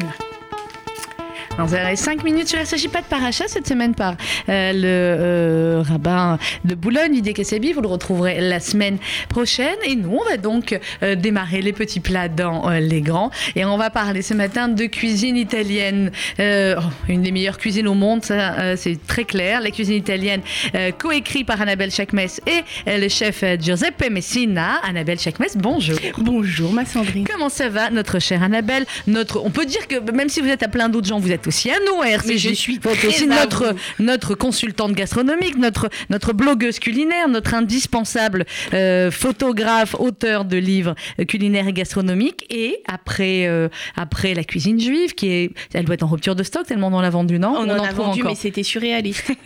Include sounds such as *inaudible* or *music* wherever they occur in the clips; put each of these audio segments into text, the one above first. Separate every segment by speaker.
Speaker 1: y va. Dans 5 minutes, il ne s'agit pas de paracha cette semaine par euh, le euh, rabbin de Boulogne, Didier Kassabi. Vous le retrouverez la semaine prochaine. Et nous, on va donc euh, démarrer les petits plats dans les grands. Et on va parler ce matin de cuisine italienne. Oh, une des meilleures cuisines au monde, ça c'est très clair. La cuisine italienne coécrit par Annabelle Chakmes et le chef Giuseppe Messina. Annabelle Chakmes, bonjour.
Speaker 2: Bonjour ma Sandrine.
Speaker 1: Comment ça va, notre chère Annabelle? Notre, On peut dire que même si vous êtes à plein d'autres gens, vous êtes aussi à nous,
Speaker 2: Mais je suis
Speaker 1: aussi notre, notre consultante gastronomique, notre, notre blogueuse culinaire, notre indispensable euh, photographe, auteur de livres culinaires et gastronomiques. Et après, euh, après la cuisine juive, qui est, elle doit être en rupture de stock tellement on l'a vendu, non
Speaker 2: On, en, a vendu, mais c'était surréaliste. *laughs*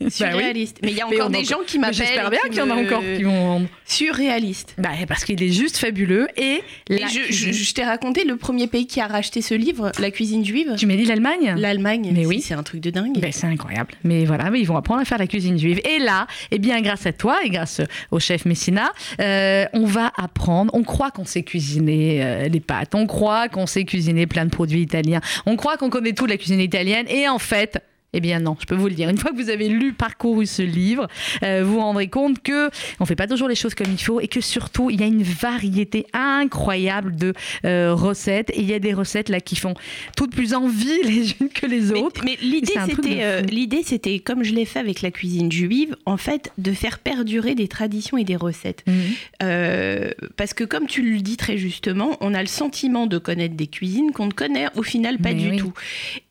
Speaker 1: Bah
Speaker 2: surréaliste. Mais il y a encore des gens qui m'appellent.
Speaker 1: J'espère bien qu'il y en a encore qui vont vendre.
Speaker 2: Surréaliste.
Speaker 1: Bah, parce qu'il est juste fabuleux. Et,
Speaker 2: je, je t'ai raconté le premier pays qui a racheté ce livre, la cuisine juive.
Speaker 1: Tu m'as dit l'Allemagne?
Speaker 2: L'Allemagne, mais oui, c'est un truc de dingue.
Speaker 1: Ben, c'est incroyable. Mais voilà, mais ils vont apprendre à faire la cuisine juive. Et là, eh bien, grâce à toi et grâce au chef Messina, euh, on va apprendre. On croit qu'on sait cuisiner euh, les pâtes, on croit qu'on sait cuisiner plein de produits italiens, on croit qu'on connaît tout de la cuisine italienne, et en fait, eh bien non, je peux vous le dire. Une fois que vous avez lu, parcouru ce livre, euh, vous vous rendrez compte que on fait pas toujours les choses comme il faut et que surtout il y a une variété incroyable de euh, recettes et il y a des recettes là qui font toutes plus envie les unes que les autres.
Speaker 2: Mais, l'idée c'était euh, l'idée c'était comme je l'ai fait avec la cuisine juive, en fait de faire perdurer des traditions et des recettes. Mhm. parce que comme tu le dis très justement, on a le sentiment de connaître des cuisines qu'on ne connaît au final pas du tout.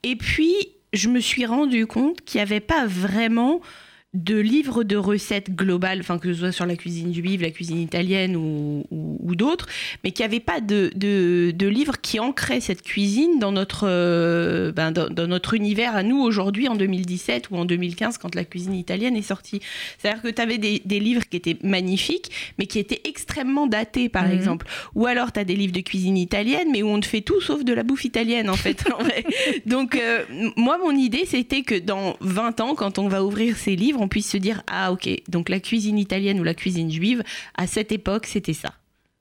Speaker 2: Et puis je me suis rendu compte qu'il n'y avait pas vraiment de livres de recettes globales, enfin que ce soit sur la cuisine juive, la cuisine italienne ou, d'autres, mais qu'il n'y avait pas de, de, livres qui ancraient cette cuisine dans notre, euh, ben, dans, notre univers à nous aujourd'hui en 2017 ou en 2015 quand la cuisine italienne est sortie. C'est-à-dire que tu avais des, livres qui étaient magnifiques, mais qui étaient extrêmement datés par mhm. exemple. Ou alors tu as des livres de cuisine italienne, mais où on te fait tout sauf de la bouffe italienne en fait. *laughs* Donc euh, moi mon idée c'était que dans 20 ans, quand on va ouvrir ces livres, puisse se dire ah ok donc la cuisine italienne ou la cuisine juive à cette époque c'était ça.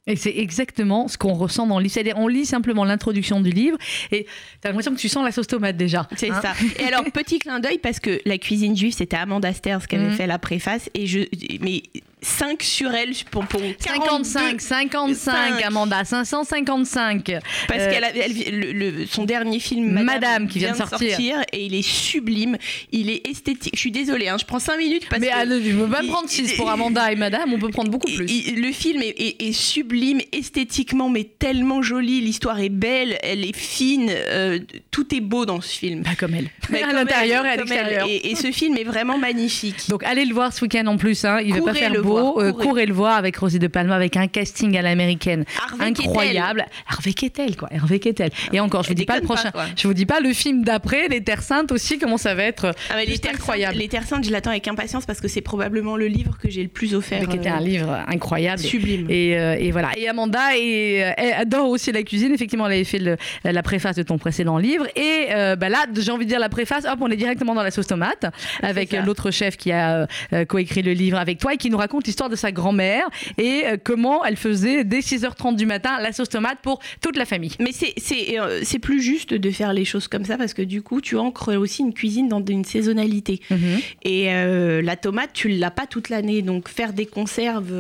Speaker 1: Et c'est exactement ce qu'on ressent dans le livre. C'est-à-dire, on lit simplement l'introduction du livre et tu as l'impression que tu sens la sauce tomate déjà.
Speaker 2: C'est hein. ça. Et alors, *laughs* petit clin d'œil, parce que la cuisine juive, c'était Amanda Sters qui avait mmh. fait la préface. Et je, mais 5 sur elle pour, pour
Speaker 1: 55, 55, Amanda, 555.
Speaker 2: Parce euh, qu'elle le, son dernier film,
Speaker 1: Madame, qui vient, de sortir.
Speaker 2: et il est sublime, il est esthétique. Je suis désolée, hein, je prends 5 minutes parce
Speaker 1: mais
Speaker 2: que.
Speaker 1: Je veux pas prendre 6 pour Amanda et Madame, on peut prendre beaucoup plus.
Speaker 2: le film est, sublime esthétiquement, mais tellement joli. L'histoire est belle, elle est fine, euh, tout est beau dans ce film.
Speaker 1: Bah, comme elle. *laughs* à l'intérieur et à l'extérieur.
Speaker 2: Et, ce film est vraiment magnifique.
Speaker 1: Donc allez le voir ce week-end en plus, hein. il va pas faire beau. Euh, courez. le voir avec Rosie de Palma, avec un casting à l'américaine incroyable. Hervé Kettel, quoi. Hervé Kettel. Et encore, je vous dis pas le prochain. je vous dis pas le film d'après, Les Terres Saintes aussi, comment ça va être
Speaker 2: ah, les Terres incroyable. les Terres Saintes, je l'attends avec impatience parce que c'est probablement le livre que j'ai le plus offert.
Speaker 1: Qui était un euh, livre incroyable.
Speaker 2: Sublime.
Speaker 1: Et, euh, et, voilà. Et Amanda et, elle adore aussi la cuisine. Effectivement, elle avait fait la préface de ton précédent livre. Et bah là, j'ai envie de dire la préface, hop, on est directement dans la sauce tomate avec l'autre chef qui a coécrit le livre avec toi et qui nous raconte l'histoire de sa grand-mère et euh, comment elle faisait dès 6h30 du matin la sauce tomate pour toute la famille.
Speaker 2: Mais c'est euh, c'est plus juste de faire les choses comme ça parce que du coup, tu ancres aussi une cuisine dans une saisonnalité. Mhm. Et euh, la tomate, tu l'as pas toute l'année. Donc faire des conserves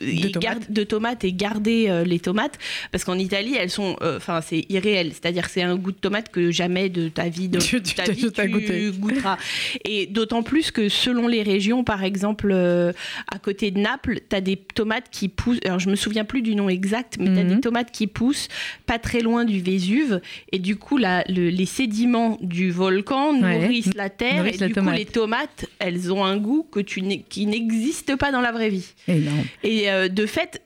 Speaker 2: de tomates. et garder euh, les tomates. Parce qu'en Italie elles sont euh, enfin c'est irréel. C'est-à-dire c'est un goût de tomate que jamais de ta vie de *laughs* tu, ta vie, tu goûteras. Et d'autant plus que selon les régions par exemple euh, à côté de Naples tu as des tomates qui poussent alors je me souviens plus du nom exact mais tu as des mhm. tomates qui poussent pas très loin du Vésuve. Et du coup la, les sédiments du volcan nourrissent la terre. Et du coup les tomates elles ont un goût que tu qui n'existe pas dans la vraie vie. Et euh, de fait,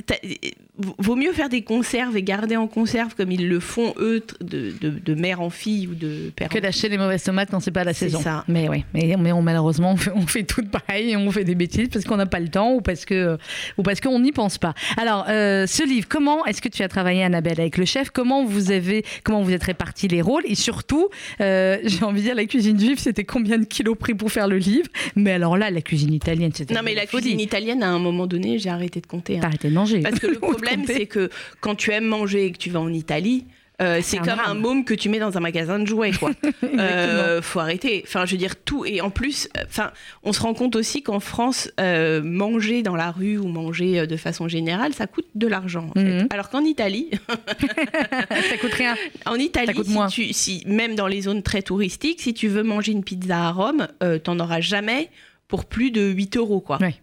Speaker 2: vaut mieux faire des conserves et garder en conserve comme ils le font eux de, de, mère en fille ou de père
Speaker 1: que d'acheter les mauvaises tomates quand c'est pas la saison.
Speaker 2: ça.
Speaker 1: mais oui mais, mais on, malheureusement on fait, on fait, tout pareil et on fait des bêtises parce qu'on n'a pas le temps ou parce que ou parce qu'on n'y pense pas. Alors euh, ce livre comment est-ce que tu as travaillé Annabelle avec le chef? Comment vous avez comment vous êtes répartis les rôles? Et surtout euh, j'ai envie de dire la cuisine juive c'était combien de kilos pris pour faire le livre? Mais alors là la cuisine italienne c'était
Speaker 2: non mais la cuisine italienne à un moment donné j'ai arrêté de compter
Speaker 1: hein. arrêté de manger
Speaker 2: parce que le *laughs* problème, c'est que quand tu aimes manger et que tu vas en Italie, Euh, c'est comme un môme que tu mets dans un magasin de jouets, quoi. *laughs* euh, faut arrêter. Enfin, je veux dire tout. Et en plus, enfin, on se rend compte aussi qu'en France, euh, manger dans la rue ou manger de façon générale, ça coûte de l'argent. En fait. Mhm. Alors qu'en Italie, *laughs*
Speaker 3: ça coûte rien.
Speaker 2: En Italie, ça coûte si, Tu, si même dans les zones très touristiques, si tu veux manger une pizza à Rome, t'en auras jamais pour plus de 8 euros, quoi. Ouais.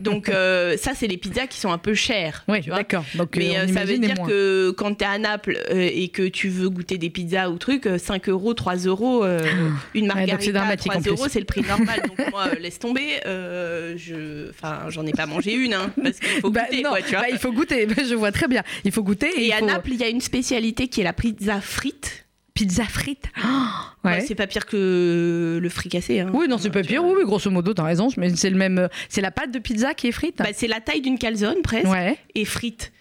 Speaker 2: Donc euh, ça, c'est les pizzas qui sont un peu chères.
Speaker 3: Oui, d'accord.
Speaker 2: Mais euh, ça veut dire que quand tu es à Naples euh, et que tu veux goûter des pizzas ou trucs, 5 euros, 3 euros, *gasps* une margarita ouais, 3 euros, c'est le prix normal. donc moi, laisse tomber. je, enfin, j'en ai pas mangé une, hein, parce qu'il faut bah, goûter. quoi, tu vois
Speaker 3: bah, il faut goûter. *laughs* Je vois très bien. Il faut goûter.
Speaker 2: Et,
Speaker 3: et
Speaker 2: à Naples, il y a une spécialité qui est la pizza frite
Speaker 3: pizza frite. *gasps*
Speaker 2: ouais. c'est pas pire que le fricassé. Hein.
Speaker 3: Oui, non, c'est pas pire. Oui, grosso modo, t'as raison. Mais c'est le même. C'est la pâte de pizza qui est frite.
Speaker 2: Bah, c'est la taille d'une calzone presque. Et frite.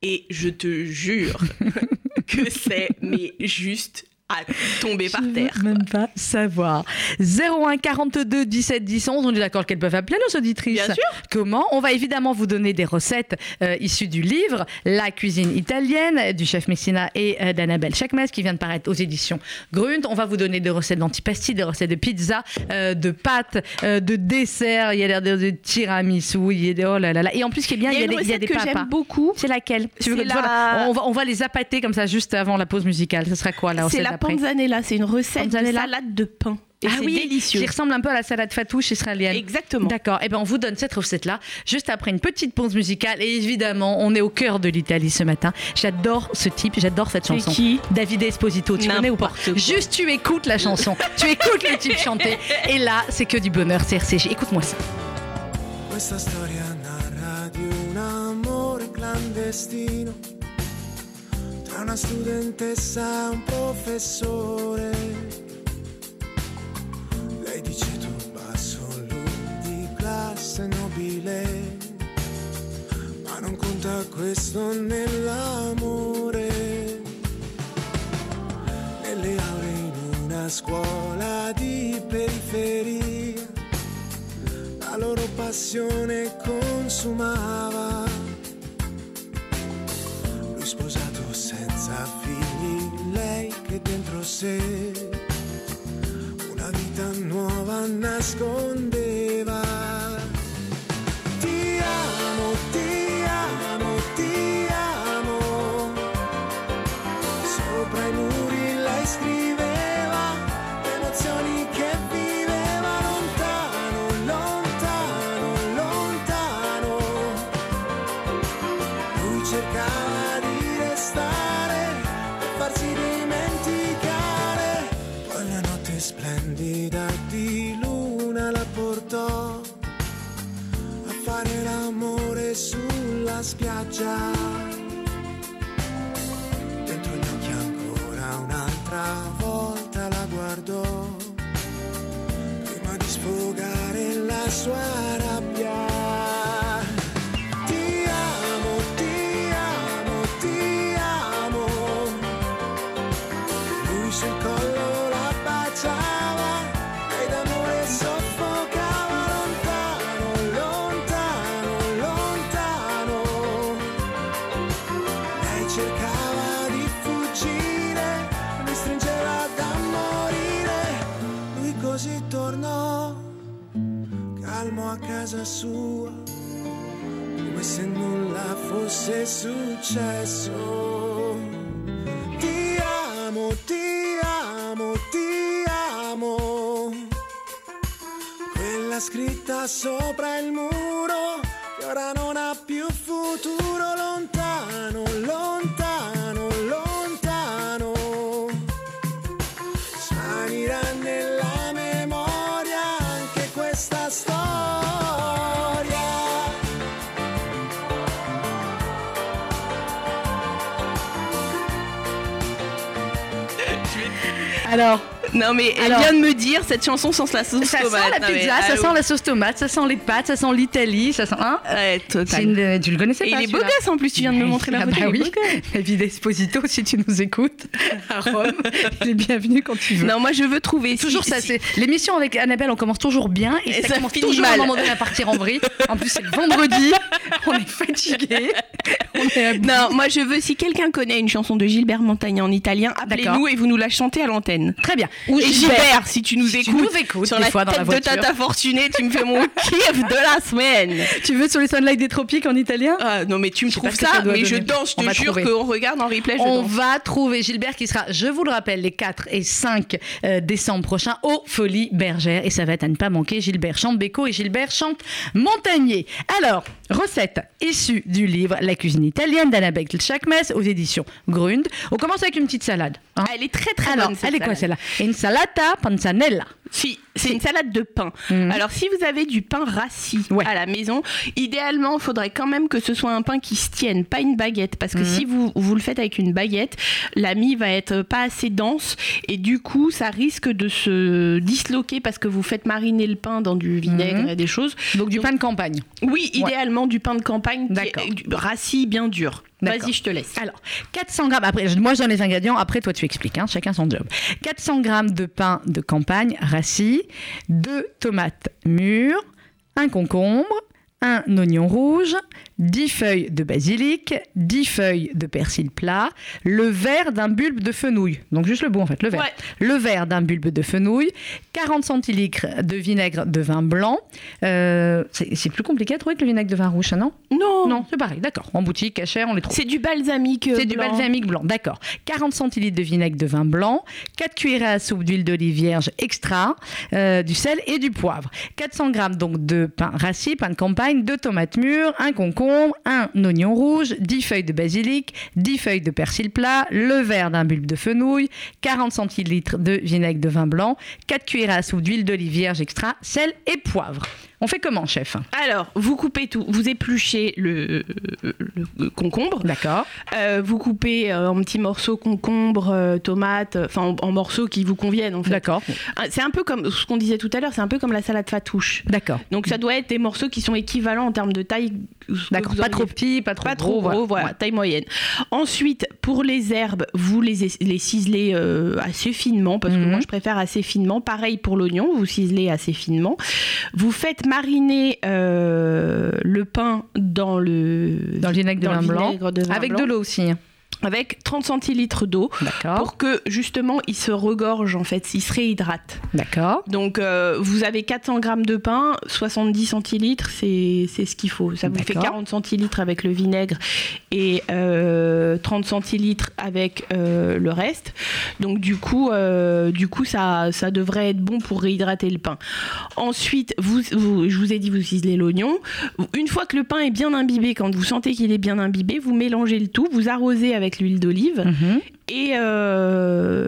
Speaker 2: Et je te jure *laughs* que c'est mais juste à tomber par terre.
Speaker 3: même pas savoir. 01 42 17 10 11, on est d'accord qu'elles peuvent appeler nos auditrices.
Speaker 2: Bien sûr.
Speaker 3: Comment On va évidemment vous donner des recettes euh, issues du livre La cuisine italienne du chef Messina et euh, d'Annabelle Chakmes qui vient de paraître aux éditions Grunt. On va vous donner des recettes d'antipasti, des recettes de pizza, euh, de pâtes, de desserts. Il y a de, de tiramisu, il y a des, oh là là là. Et en plus, ce qui est bien, il y a,
Speaker 2: des,
Speaker 3: il y a des
Speaker 2: que j'aime beaucoup.
Speaker 3: C'est laquelle?
Speaker 2: Tu veux, la...
Speaker 3: on, va, on va les appâter comme ça juste avant la pause musicale. Ce sera quoi la recette
Speaker 2: panzanella, c'est une recette de salade de pain. Et ah oui, délicieux.
Speaker 3: Qui ressemble un peu à la salade fatouche israélienne.
Speaker 2: Exactement.
Speaker 3: D'accord. Et eh ben on vous donne cette recette-là juste après une petite pause musicale. Et évidemment, on est au cœur de l'Italie ce matin. J'adore ce type, j'adore cette chanson.
Speaker 2: Qui
Speaker 3: David Esposito. Tu connais ou pas Juste tu écoutes la chanson, tu écoutes le type chanter. Et là, c'est que du bonheur. C'est RCJ. Écoute-moi ça. Questa storia narra di un amore clandestino una studentessa un professore. Lei dice tu basso, lui di classe nobile, ma non conta questo nell'amore. Nelle aule in una scuola di periferia, la loro passione consumava. Lui sposato senza figli, lei che dentro sé una vita nuova nascondeva. Spiaggia. Dentro gli occhi ancora un'altra volta la guardò, prima di sfogare la sua sua, come se nulla fosse successo. Ti amo, ti amo, ti amo. Quella scritta sopra il muro che ora non ha più futuro Alors,
Speaker 2: Non, mais elle vient de me dire cette chanson sans la sauce
Speaker 1: ça
Speaker 2: tomate.
Speaker 1: Ça sent la pizza, ça sent la sauce tomate, ça sent les pâtes, ça sent l'Italie, ça sent. Hein
Speaker 2: ouais.
Speaker 1: Une, tu le connaissais
Speaker 2: Et
Speaker 1: pas
Speaker 2: il est beau gosse en plus, tu viens de me montrer la
Speaker 1: ah
Speaker 2: photo.
Speaker 1: Bah oui, *laughs* David Esposito, si tu nous écoutes *laughs* à Rome, il est bienvenu quand tu veux.
Speaker 2: Non, moi je veux trouver.
Speaker 1: Toujours
Speaker 2: si,
Speaker 1: ça,
Speaker 2: si...
Speaker 1: c'est l'émission avec Annabelle, on commence toujours bien et,
Speaker 2: Et
Speaker 1: ça,
Speaker 2: ça
Speaker 1: commence
Speaker 2: finit
Speaker 1: toujours
Speaker 2: mal.
Speaker 1: à un moment donné à partir en vrille. En plus, c'est le vendredi, *laughs* on est fatigué. On est.
Speaker 2: Non, moi je veux, si quelqu'un connaît une chanson de Gilbert Montagné en italien, appelez-nous et vous nous la chantez à l'antenne.
Speaker 1: Très bien. Ou
Speaker 2: Et Gilbert, si tu nous
Speaker 1: tu
Speaker 2: écoutes,
Speaker 1: nous écoutes
Speaker 2: sur
Speaker 1: des
Speaker 2: la
Speaker 1: fois dans
Speaker 2: tête
Speaker 1: la
Speaker 2: de
Speaker 1: voiture.
Speaker 2: Tata Fortuné, tu me fais mon *laughs* kiff de la semaine.
Speaker 1: Tu veux sur les Sunlight des tropiques en italien?
Speaker 2: Ah, non, mais tu me trouves
Speaker 1: ça
Speaker 2: mais je danse, je te jure qu'on regarde en replay, je
Speaker 1: On
Speaker 2: danse.
Speaker 1: va trouver Gilbert qui sera, je vous le rappelle, les 4 et 5 euh, décembre prochains au Folie Bergère. Et ça va être à ne pas manquer Gilbert chante Béco et Gilbert chante Montagnier. Alors, recette issue du livre La cuisine italienne d'Annabelle Chakmes aux éditions Grund. On commence avec une petite salade. hein.
Speaker 2: Elle est très très
Speaker 1: Alors,
Speaker 2: bonne. cette
Speaker 1: elle est quoi celle-là? Insalata panzanella.
Speaker 2: Si, c'est une salade de pain.
Speaker 1: Mhm.
Speaker 2: Alors, si vous avez du pain rassis
Speaker 1: Ouais.
Speaker 2: à la maison, idéalement, il faudrait quand même que ce soit un pain qui se tienne, pas une baguette. Parce que
Speaker 1: Mhm.
Speaker 2: si vous, vous le faites avec une baguette, la mie va être pas assez dense et du coup, ça risque de se disloquer parce que vous faites mariner le pain dans du vinaigre
Speaker 1: Mhm.
Speaker 2: et des choses.
Speaker 1: Donc du
Speaker 2: Donc-
Speaker 1: pain de campagne.
Speaker 2: Oui, idéalement, du pain de campagne qui est rassis bien dur. Vas-y, je te laisse.
Speaker 1: Alors, 400 grammes, après, moi je donne les ingrédients, après toi tu expliques, hein, chacun son job. 400 grammes de pain de campagne rassis, 2 tomates mûres, un concombre, un oignon rouge, 10 feuilles de basilic, 10 feuilles de persil plat, le verre d'un bulbe de fenouil, donc juste le bout en fait, le verre.
Speaker 2: Ouais.
Speaker 1: Le verre d'un bulbe de fenouil, 40 centilitres de vinaigre de vin blanc. Euh, c'est plus compliqué à trouver que le vinaigre de vin rouge, non?
Speaker 2: Non,
Speaker 1: Non, c'est pareil, d'accord. En boutique, cachère, on les trouve.
Speaker 2: C'est du balsamique. euh,
Speaker 1: C'est du
Speaker 2: blanc.
Speaker 1: balsamique blanc, d'accord. 40 centilitres de vinaigre de vin blanc, 4 cuillères à soupe d'huile d'olive vierge extra, euh, du sel et du poivre. 400 grammes donc de pain rassis, pain de campagne, 2 tomates mûres, un concombre, un oignon rouge, 10 feuilles de basilic, 10 feuilles de persil plat, le verre d'un bulbe de fenouil, 40 centilitres de vinaigre de vin blanc, 4 cuillères à soupe d'huile d'olive vierge extra, sel et poivre. On fait comment, chef?
Speaker 2: Alors, vous coupez tout. Vous épluchez le, concombre.
Speaker 1: D'accord.
Speaker 2: Euh, vous coupez euh, en petits morceaux concombre, euh, tomates, euh, enfin en, en morceaux qui vous conviennent en fait.
Speaker 1: D'accord.
Speaker 2: Ah, C'est un peu comme ce qu'on disait tout à l'heure, c'est un peu comme la salade fatouche.
Speaker 1: D'accord.
Speaker 2: Donc ça doit être des morceaux qui sont équivalents en termes de taille.
Speaker 1: D'accord. Pas trop petit, pas trop
Speaker 2: pas trop gros, voilà,
Speaker 1: Ouais.
Speaker 2: taille moyenne. Ensuite, pour les herbes, vous les, les ciselez euh, assez finement, parce que
Speaker 1: Mhm.
Speaker 2: moi je préfère assez finement. Pareil pour l'oignon, vous ciselez assez finement. Vous faites mariner euh, le pain dans le,
Speaker 1: Dans le vinaigre de
Speaker 2: dans
Speaker 1: vin blanc.
Speaker 2: vinaigre de vin
Speaker 1: Avec
Speaker 2: blanc,
Speaker 1: de l'eau aussi.
Speaker 2: Avec 30 centilitres d'eau. Pour que justement il se regorge en fait, il se réhydrate.
Speaker 1: D'accord.
Speaker 2: Donc euh, vous avez 400 grammes de pain, 70 centilitres, c'est ce qu'il faut. Ça vous fait
Speaker 1: D'accord.
Speaker 2: 40 centilitres avec le vinaigre et euh, 30 centilitres avec euh, le reste. Donc du coup, euh, du coup ça, ça devrait être bon pour réhydrater le pain. Ensuite, vous, vous- je vous ai dit, vous ciselez l'oignon. Une fois que le pain est bien imbibé, quand vous sentez qu'il est bien imbibé, vous mélangez le tout, vous arrosez avec l'huile d'olive
Speaker 1: Mhm.
Speaker 2: et, euh,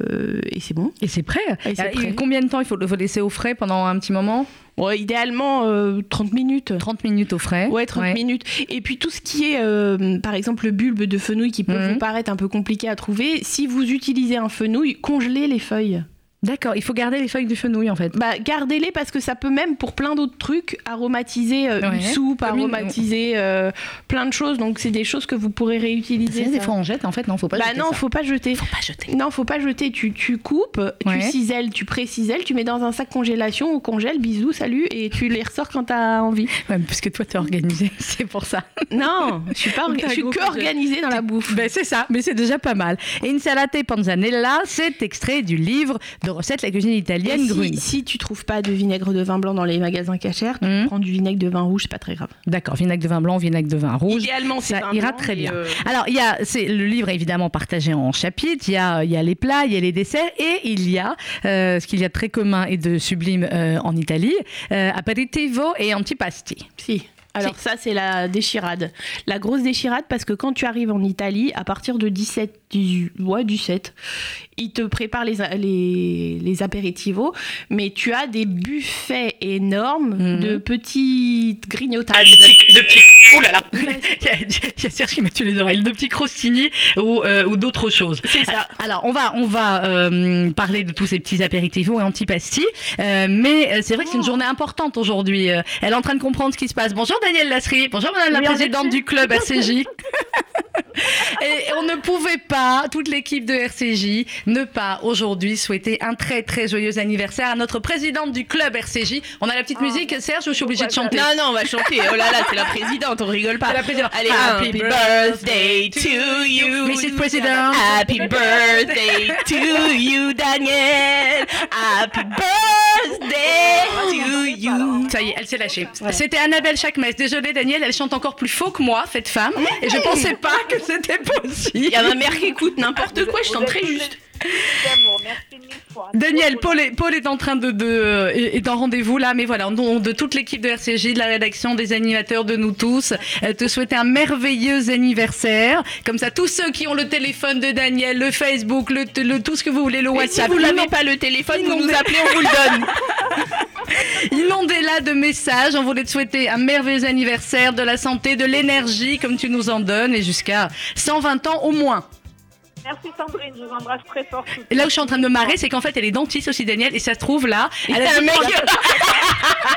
Speaker 2: et c'est bon.
Speaker 1: Et c'est prêt.
Speaker 2: Et prêt.
Speaker 1: Combien de temps il faut le faut laisser au frais pendant un petit moment
Speaker 2: Ouais, idéalement euh, 30 minutes.
Speaker 1: 30 minutes au frais.
Speaker 2: Ouais, 30 minutes. Et puis tout ce qui est, euh, par exemple, le bulbe de fenouil qui peut
Speaker 1: Mhm.
Speaker 2: vous paraître un peu compliqué à trouver, si vous utilisez un fenouil, congelez les feuilles.
Speaker 1: D'accord, il faut garder les feuilles du fenouil en fait.
Speaker 2: Bah, gardez-les parce que ça peut même, pour plein d'autres trucs, aromatiser euh,
Speaker 1: Ouais.
Speaker 2: une soupe,
Speaker 1: Comme une-
Speaker 2: aromatiser euh, plein de choses. Donc c'est des choses que vous pourrez réutiliser.
Speaker 1: Des fois on jette en fait, non, faut pas
Speaker 2: bah
Speaker 1: jeter
Speaker 2: non,
Speaker 1: ça.
Speaker 2: faut pas jeter.
Speaker 1: Faut pas jeter.
Speaker 2: Non, faut pas jeter. Tu, tu coupes,
Speaker 1: Ouais.
Speaker 2: tu ciselles, tu pré-ciselles, tu mets dans un sac congélation ou congèle, bisous, salut, et tu les ressors quand t'as envie. *laughs*
Speaker 1: Ouais, parce que toi t'es organisé, *laughs* c'est pour ça.
Speaker 2: Non, je suis pas, je suis que organisée dans la bouffe.
Speaker 1: Ben c'est ça, mais c'est déjà pas mal. Et Insalate panzanella, c'est extrait du livre de recettes La cuisine italienne
Speaker 2: si,
Speaker 1: Grune.
Speaker 2: si tu trouves pas de vinaigre de vin blanc dans les magasins cachers, tu
Speaker 1: Mhm.
Speaker 2: prends du vinaigre de vin rouge, c'est pas très grave.
Speaker 1: D'accord, vinaigre de vin blanc, vinaigre de vin rouge.
Speaker 2: Idéalement,
Speaker 1: ça
Speaker 2: vin
Speaker 1: ira
Speaker 2: blanc,
Speaker 1: très bien.
Speaker 2: euh,
Speaker 1: Alors, il y a, c'est le livre est évidemment partagé en chapitres. Il y a, il y a les plats, il y a les desserts, et il y a euh, ce qu'il y a de très commun et de sublime euh, en Italie, aperitivo et antipasti.
Speaker 2: Si. Alors ça, c'est la déchirade. La grosse déchirade, parce que quand tu arrives en Italie, à partir de 17, 18, ouais, 17, ils te préparent les, les, les apéritivos, mais tu as des buffets énormes
Speaker 1: Mhm.
Speaker 2: de petites grignotages.
Speaker 4: Ah, de, petits- de petits-
Speaker 1: Oh là là *laughs* Il y a Serge qui m'a tué les oreilles. De petits croustini ou, euh, ou d'autres choses.
Speaker 2: C'est ça.
Speaker 1: Alors, on va, on va euh, parler de tous ces petits apéritifs et antipastilles. Euh, mais c'est vrai que c'est une journée importante aujourd'hui. Elle est en train de comprendre ce qui se passe. Bonjour Danielle Lasserie. Bonjour Madame la
Speaker 4: Oui,
Speaker 1: présidente du club RCJ. *laughs* Et on ne pouvait pas, toute l'équipe de RCJ, ne pas aujourd'hui souhaiter un très très joyeux anniversaire à notre présidente du club RCJ. On a la petite musique, Serge, ou je suis obligée de chanter
Speaker 2: Non, non, on va chanter. Oh là là, c'est la présidente, on rigole pas.
Speaker 1: C'est la présidente.
Speaker 2: Allez,
Speaker 1: Happy
Speaker 2: happy birthday to you.
Speaker 1: Mrs. President.
Speaker 2: Happy birthday to you, Daniel. Happy birthday to you.
Speaker 1: Ça y est, elle s'est lâchée. C'était Annabelle Chakmes. Désolée, Daniel, elle chante encore plus faux que moi, cette femme. Et je pensais pas que c'était possible. *laughs*
Speaker 2: Il y a ma mère qui écoute n'importe quoi, je chante très juste.
Speaker 4: D'amour, merci mille fois.
Speaker 1: Daniel, Paul est, Paul est en train de, de est en rendez-vous là, mais voilà, de toute l'équipe de RCJ, de la rédaction, des animateurs, de nous tous, euh, te souhaiter un merveilleux anniversaire. Comme ça, tous ceux qui ont le téléphone de Daniel, le Facebook, le, le- tout ce que vous voulez, le
Speaker 2: Et si
Speaker 1: WhatsApp,
Speaker 2: vous n'avez pas le téléphone, vous nous appelez, on vous le donne. *laughs*
Speaker 1: inondez-la de messages. On voulait te souhaiter un merveilleux anniversaire, de la santé, de l'énergie, comme tu nous en donnes, et jusqu'à 120 ans au moins.
Speaker 4: Merci Sandrine, je vous embrasse très fort.
Speaker 1: Et là où je suis en train de me marrer, c'est qu'en fait, elle est dentiste aussi, Daniel, et ça se trouve là. Elle a
Speaker 2: un mec. *laughs*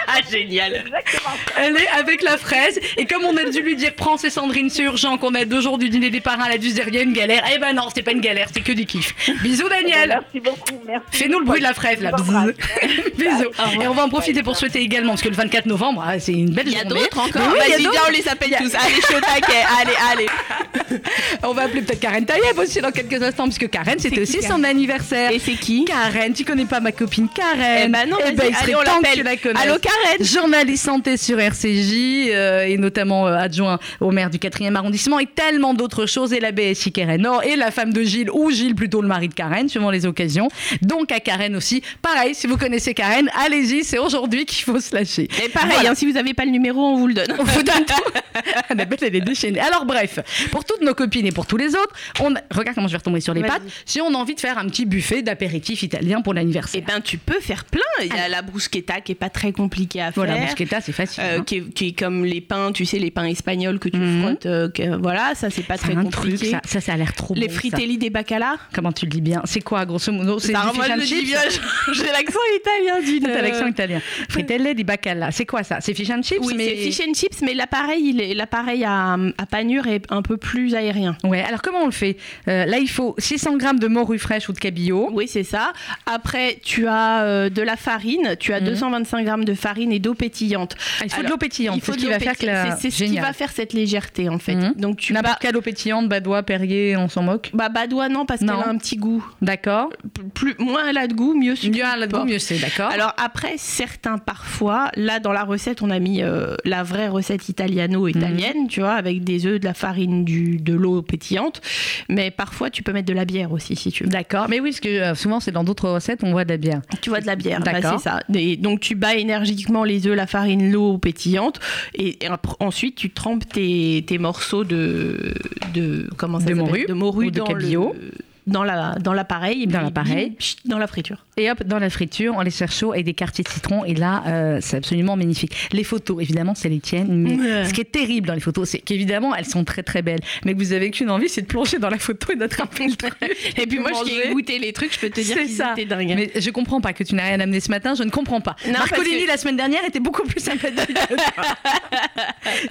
Speaker 2: Ah, génial.
Speaker 4: Exactement.
Speaker 1: Elle est avec la fraise et comme on a dû lui dire prends ces Sandrine c'est urgent qu'on a deux jours du dîner des parrains elle a dû se dire il y a une galère eh ben non c'est pas une galère c'est que du kiff bisous Daniel
Speaker 4: Merci beaucoup, merci.
Speaker 1: fais-nous le bruit de la fraise là bisous *laughs* et on va en profiter pour souhaiter également parce que le 24 novembre ah, c'est une belle
Speaker 2: Il y a
Speaker 1: journée
Speaker 2: d'autres encore.
Speaker 1: Mais oui, il y a
Speaker 2: Vas-y,
Speaker 1: d'autres.
Speaker 2: viens, on les appelle tous. Allez, je suis au taquet. Allez, allez. *laughs*
Speaker 1: on va appeler peut-être Karen Taïeb aussi dans quelques instants puisque Karen c'était aussi son anniversaire
Speaker 2: Et c'est qui
Speaker 1: Karen tu connais pas ma copine Karen
Speaker 2: Eh ben non,
Speaker 1: Eh ben, il serait
Speaker 2: allez, on
Speaker 1: temps que tu la connaisses.
Speaker 2: Allô, Karen
Speaker 1: journaliste santé sur RCJ euh, et notamment euh, adjoint au maire du 4e arrondissement et tellement d'autres choses et la BSI Karen Nord et la femme de Gilles ou Gilles plutôt le mari de Karen suivant les occasions donc à Karen aussi pareil si vous connaissez Karen allez-y c'est aujourd'hui qu'il faut se lâcher
Speaker 2: Et pareil,
Speaker 1: Voilà.
Speaker 2: hein, si vous n'avez pas le numéro, on vous le donne.
Speaker 1: on vous donne tout. *laughs* Annabelle, elle est déchaînée. Alors, bref, pour toutes nos copines et pour tous les autres, on regarde comment je vais retomber sur les pattes. Si on a envie de faire un petit buffet d'apéritif italien pour l'anniversaire.
Speaker 2: Eh ben, tu peux faire plein. Il y a la bruschetta qui est pas très compliquée à faire.
Speaker 1: voilà, bruschetta, c'est facile.
Speaker 2: Euh,
Speaker 1: hein.
Speaker 2: qui, est, qui est comme les pains, tu sais, les pains espagnols que tu
Speaker 1: Mhm.
Speaker 2: frottes. euh, que- voilà, ça, c'est pas très compliqué.
Speaker 1: truc, ça, ça, ça a l'air trop
Speaker 2: les
Speaker 1: bon. ça.
Speaker 2: fritelli des bacala.
Speaker 1: Comment tu le dis bien? C'est quoi, grosso modo? C'est
Speaker 2: Ça, bien, *laughs* J'ai l'accent italien d'une.
Speaker 1: T'as l'accent italien. Fritelle di bacala. C'est quoi ça? C'est fish and chips
Speaker 2: Oui,
Speaker 1: mais...
Speaker 2: c'est fish and chips, mais l'appareil, l'appareil à, à panure est un peu plus aérien.
Speaker 1: Ouais, alors comment on le fait? Euh, Là, il faut 600 grammes de morue fraîche ou de cabillaud.
Speaker 2: Oui, c'est ça. Après, tu as euh, de la farine, tu as
Speaker 1: Mhm.
Speaker 2: 225 grammes de farine et d'eau pétillante.
Speaker 1: Ah, il faut de l'eau pétillante. C'est ce
Speaker 2: de
Speaker 1: qui va faire que la...
Speaker 2: C'est ce qui va faire cette légèreté, en fait.
Speaker 1: Mhm.
Speaker 2: Donc, tu.
Speaker 1: N'importe quelle eau pétillante, badois, Perrier, on s'en moque.
Speaker 2: Bah, badois, non, parce qu'elle a un petit goût.
Speaker 1: D'accord.
Speaker 2: Plus, moins elle a de goût, mieux c'est.
Speaker 1: Mieux à la goût, mieux c'est, d'accord.
Speaker 2: Alors après, certains parfois, là dans la recette, on a mis euh, la vraie recette italiano-italienne,
Speaker 1: Mhm.
Speaker 2: tu vois, avec des œufs, de la farine, du, de l'eau pétillante. Mais parfois, tu peux mettre de la bière aussi, si tu veux.
Speaker 1: D'accord. Mais oui, parce que euh, souvent, c'est dans d'autres recettes, on voit de la bière.
Speaker 2: Tu vois de la bière, bah,
Speaker 1: D'accord.
Speaker 2: c'est ça. Et donc tu bats énergiquement les œufs, la farine, l'eau pétillante, et, ensuite tu trempes tes, tes morceaux de de comment ça
Speaker 1: De morue
Speaker 2: de morue
Speaker 1: ou de cabillaud.
Speaker 2: le dans la dans l'appareil
Speaker 1: Dans l'appareil.
Speaker 2: la friture.
Speaker 1: Et hop, dans la friture, on les sert chaud avec des quartiers de citron. Et là, euh, c'est absolument magnifique. Les photos, évidemment, c'est les tiennes. Mais
Speaker 2: Ouais.
Speaker 1: ce qui est terrible dans les photos, c'est qu'évidemment, elles sont très très belles. Mais que vous avez qu'une envie, c'est de plonger dans la photo et d'attraper le *laughs* truc.
Speaker 2: Et puis moi, je t'ai goûté les trucs, je peux te dire qu'ils
Speaker 1: ça.
Speaker 2: étaient dingues.
Speaker 1: Mais je comprends pas que tu n'as rien amené ce matin, je ne comprends pas.
Speaker 2: Non,
Speaker 1: Marcolini,
Speaker 2: que-
Speaker 1: la semaine dernière, était beaucoup plus sympathique. que *laughs* toi.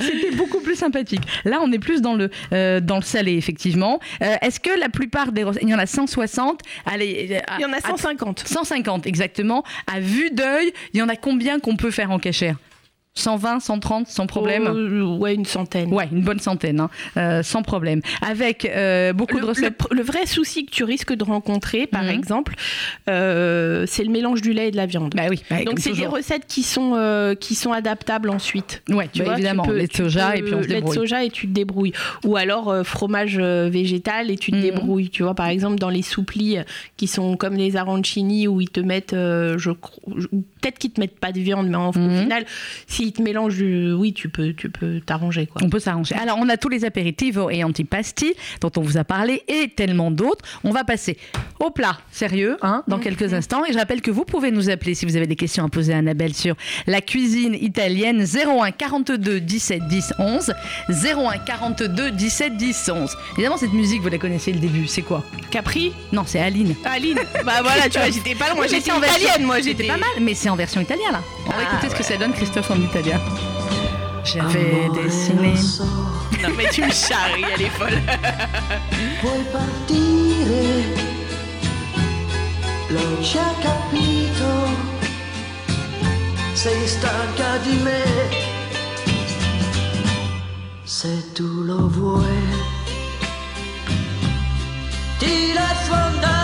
Speaker 1: C'était beaucoup plus sympathique. Là, on est plus dans le, euh, dans le salé, effectivement. Euh, Est-ce que la plupart des recettes, il y en a 160, allez, euh,
Speaker 2: Il y en a
Speaker 1: à-
Speaker 2: 150.
Speaker 1: 150 exactement. À vue d'œil, il y en a combien qu'on peut faire en cachère? 120, 130, sans problème
Speaker 2: Euh, ouais, une centaine.
Speaker 1: Ouais, une bonne centaine, hein, euh, sans problème. Avec euh, beaucoup
Speaker 2: Le,
Speaker 1: de recettes.
Speaker 2: le- le vrai souci que tu risques de rencontrer, par
Speaker 1: Mhm.
Speaker 2: exemple, euh, c'est le mélange du lait et de la viande.
Speaker 1: Bah oui, bah,
Speaker 2: Donc c'est des recettes qui sont qui sont adaptables ensuite.
Speaker 1: Ouais,
Speaker 2: Tu
Speaker 1: bah,
Speaker 2: vois,
Speaker 1: évidemment,
Speaker 2: tu peux-
Speaker 1: lait de soja
Speaker 2: peux-
Speaker 1: et puis on se
Speaker 2: lait de
Speaker 1: débrouille.
Speaker 2: soja et tu te débrouilles. Ou alors fromage végétal et tu te
Speaker 1: Mhm.
Speaker 2: débrouilles. Tu vois, par exemple dans les souplis qui sont comme les arancini où ils te mettent, je peut-être qu'ils te mettent pas de viande, mais en, au
Speaker 1: Mhm.
Speaker 2: final, s'ils te mélangent, du- oui, tu peux tu peux t'arranger quoi.
Speaker 1: On peut s'arranger. Alors, on a tous les apéritifs et antipasti dont on vous a parlé et tellement d'autres. On va passer au plat, sérieux, hein, dans quelques instants. Et je rappelle que vous pouvez nous appeler si vous avez des questions à poser à Annabelle sur la cuisine italienne 01 42 17 10 11. 01 42 17 10 11. Évidemment, cette musique, vous la connaissez le début, c'est quoi?
Speaker 2: Capri?
Speaker 1: Non, c'est Aline.
Speaker 2: Aline Bah voilà, tu vois, j'étais pas loin. *laughs* J'étais
Speaker 1: en version-
Speaker 2: italienne, moi. J'étais
Speaker 1: pas mal, mais c'est en version italienne là. On va
Speaker 2: Ah,
Speaker 1: écouter ce que ça donne Christophe en italien. J'avais dessiné.
Speaker 2: Non, mais tu me charries, elle est folle. *laughs*
Speaker 5: Puoi partire, l'ho già capito, sei stanca di me. Se tu lo vuoi, ti andare,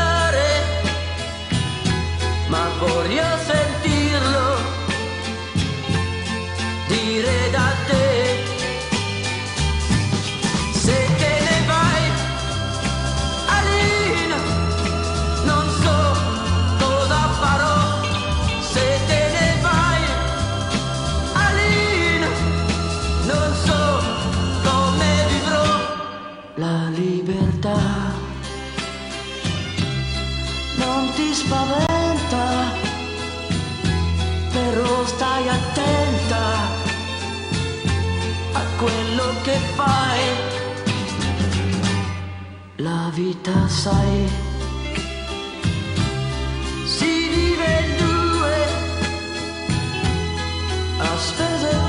Speaker 5: che fai. La vita sai si vive in due a spese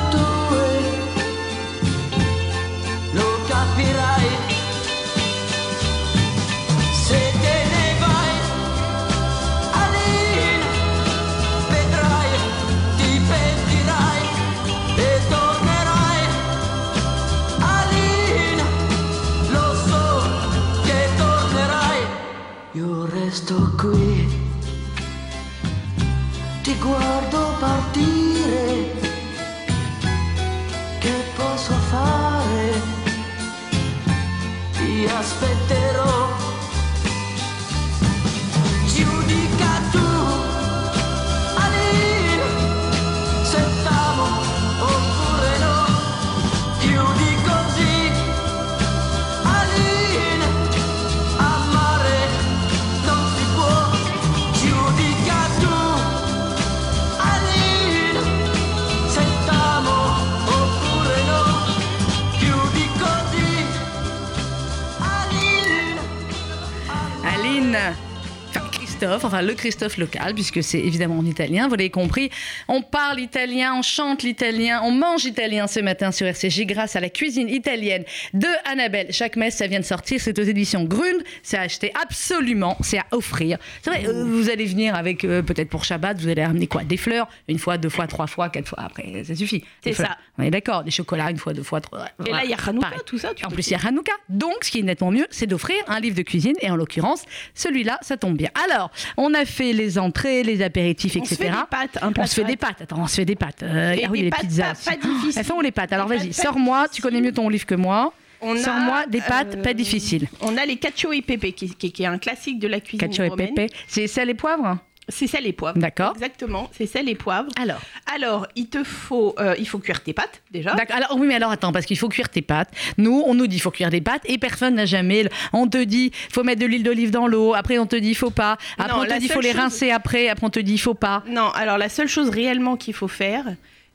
Speaker 1: le Christophe local, puisque c'est évidemment en italien, vous l'avez compris. On parle italien, on chante l'italien, on mange italien ce matin sur RCJ grâce à la cuisine italienne de Annabelle. Chaque messe, ça vient de sortir, c'est aux éditions Grune, c'est à acheter absolument, c'est à offrir. C'est vrai, euh, vous allez venir avec, euh, peut-être pour Shabbat, vous allez ramener quoi? Des fleurs, une fois, deux fois, trois fois, quatre fois, après, ça suffit.
Speaker 2: C'est ça.
Speaker 1: On est d'accord, des chocolats, une fois, deux fois, trois.
Speaker 2: Et là, il y a Hanouka,
Speaker 1: Pareil.
Speaker 2: tout ça. tu
Speaker 1: En plus, il y a Hanouka. Donc, ce qui est nettement mieux, c'est d'offrir un livre de cuisine. Et en l'occurrence, celui-là, ça tombe bien. Alors, on a fait les entrées, les apéritifs,
Speaker 2: On se
Speaker 1: etc.
Speaker 2: fait des pâtes, un
Speaker 1: on se fait
Speaker 2: de
Speaker 1: des pâtes. Attends, on se fait des pâtes. Euh, ah oui,
Speaker 2: des
Speaker 1: les
Speaker 2: pâtes
Speaker 1: pizzas.
Speaker 2: pas- pas
Speaker 1: elles font les pâtes. Alors, vas-y, sors-moi. Tu connais mieux ton livre que moi.
Speaker 2: On
Speaker 1: Sors-moi des pâtes
Speaker 2: euh,
Speaker 1: pas difficiles.
Speaker 2: On a les cacio et pépé, qui, qui- qui est un classique de la cuisine
Speaker 1: Cacio et
Speaker 2: romaine.
Speaker 1: pépé. C'est sel et poivre
Speaker 2: C'est sel et poivre.
Speaker 1: D'accord.
Speaker 2: Exactement, c'est sel et poivre.
Speaker 1: Alors.
Speaker 2: Alors, il te faut, euh, il faut cuire tes pâtes déjà.
Speaker 1: D'accord. Alors oui, mais alors attends, parce qu'il faut cuire tes pâtes. Nous, on nous dit il faut cuire des pâtes et personne n'a jamais. On te dit faut mettre de l'huile d'olive dans l'eau. Après, on te dit faut pas. Après,
Speaker 2: Non,
Speaker 1: on te dit faut les
Speaker 2: chose-
Speaker 1: rincer après. Après, on te dit faut pas.
Speaker 2: Non, alors la seule chose réellement qu'il faut faire,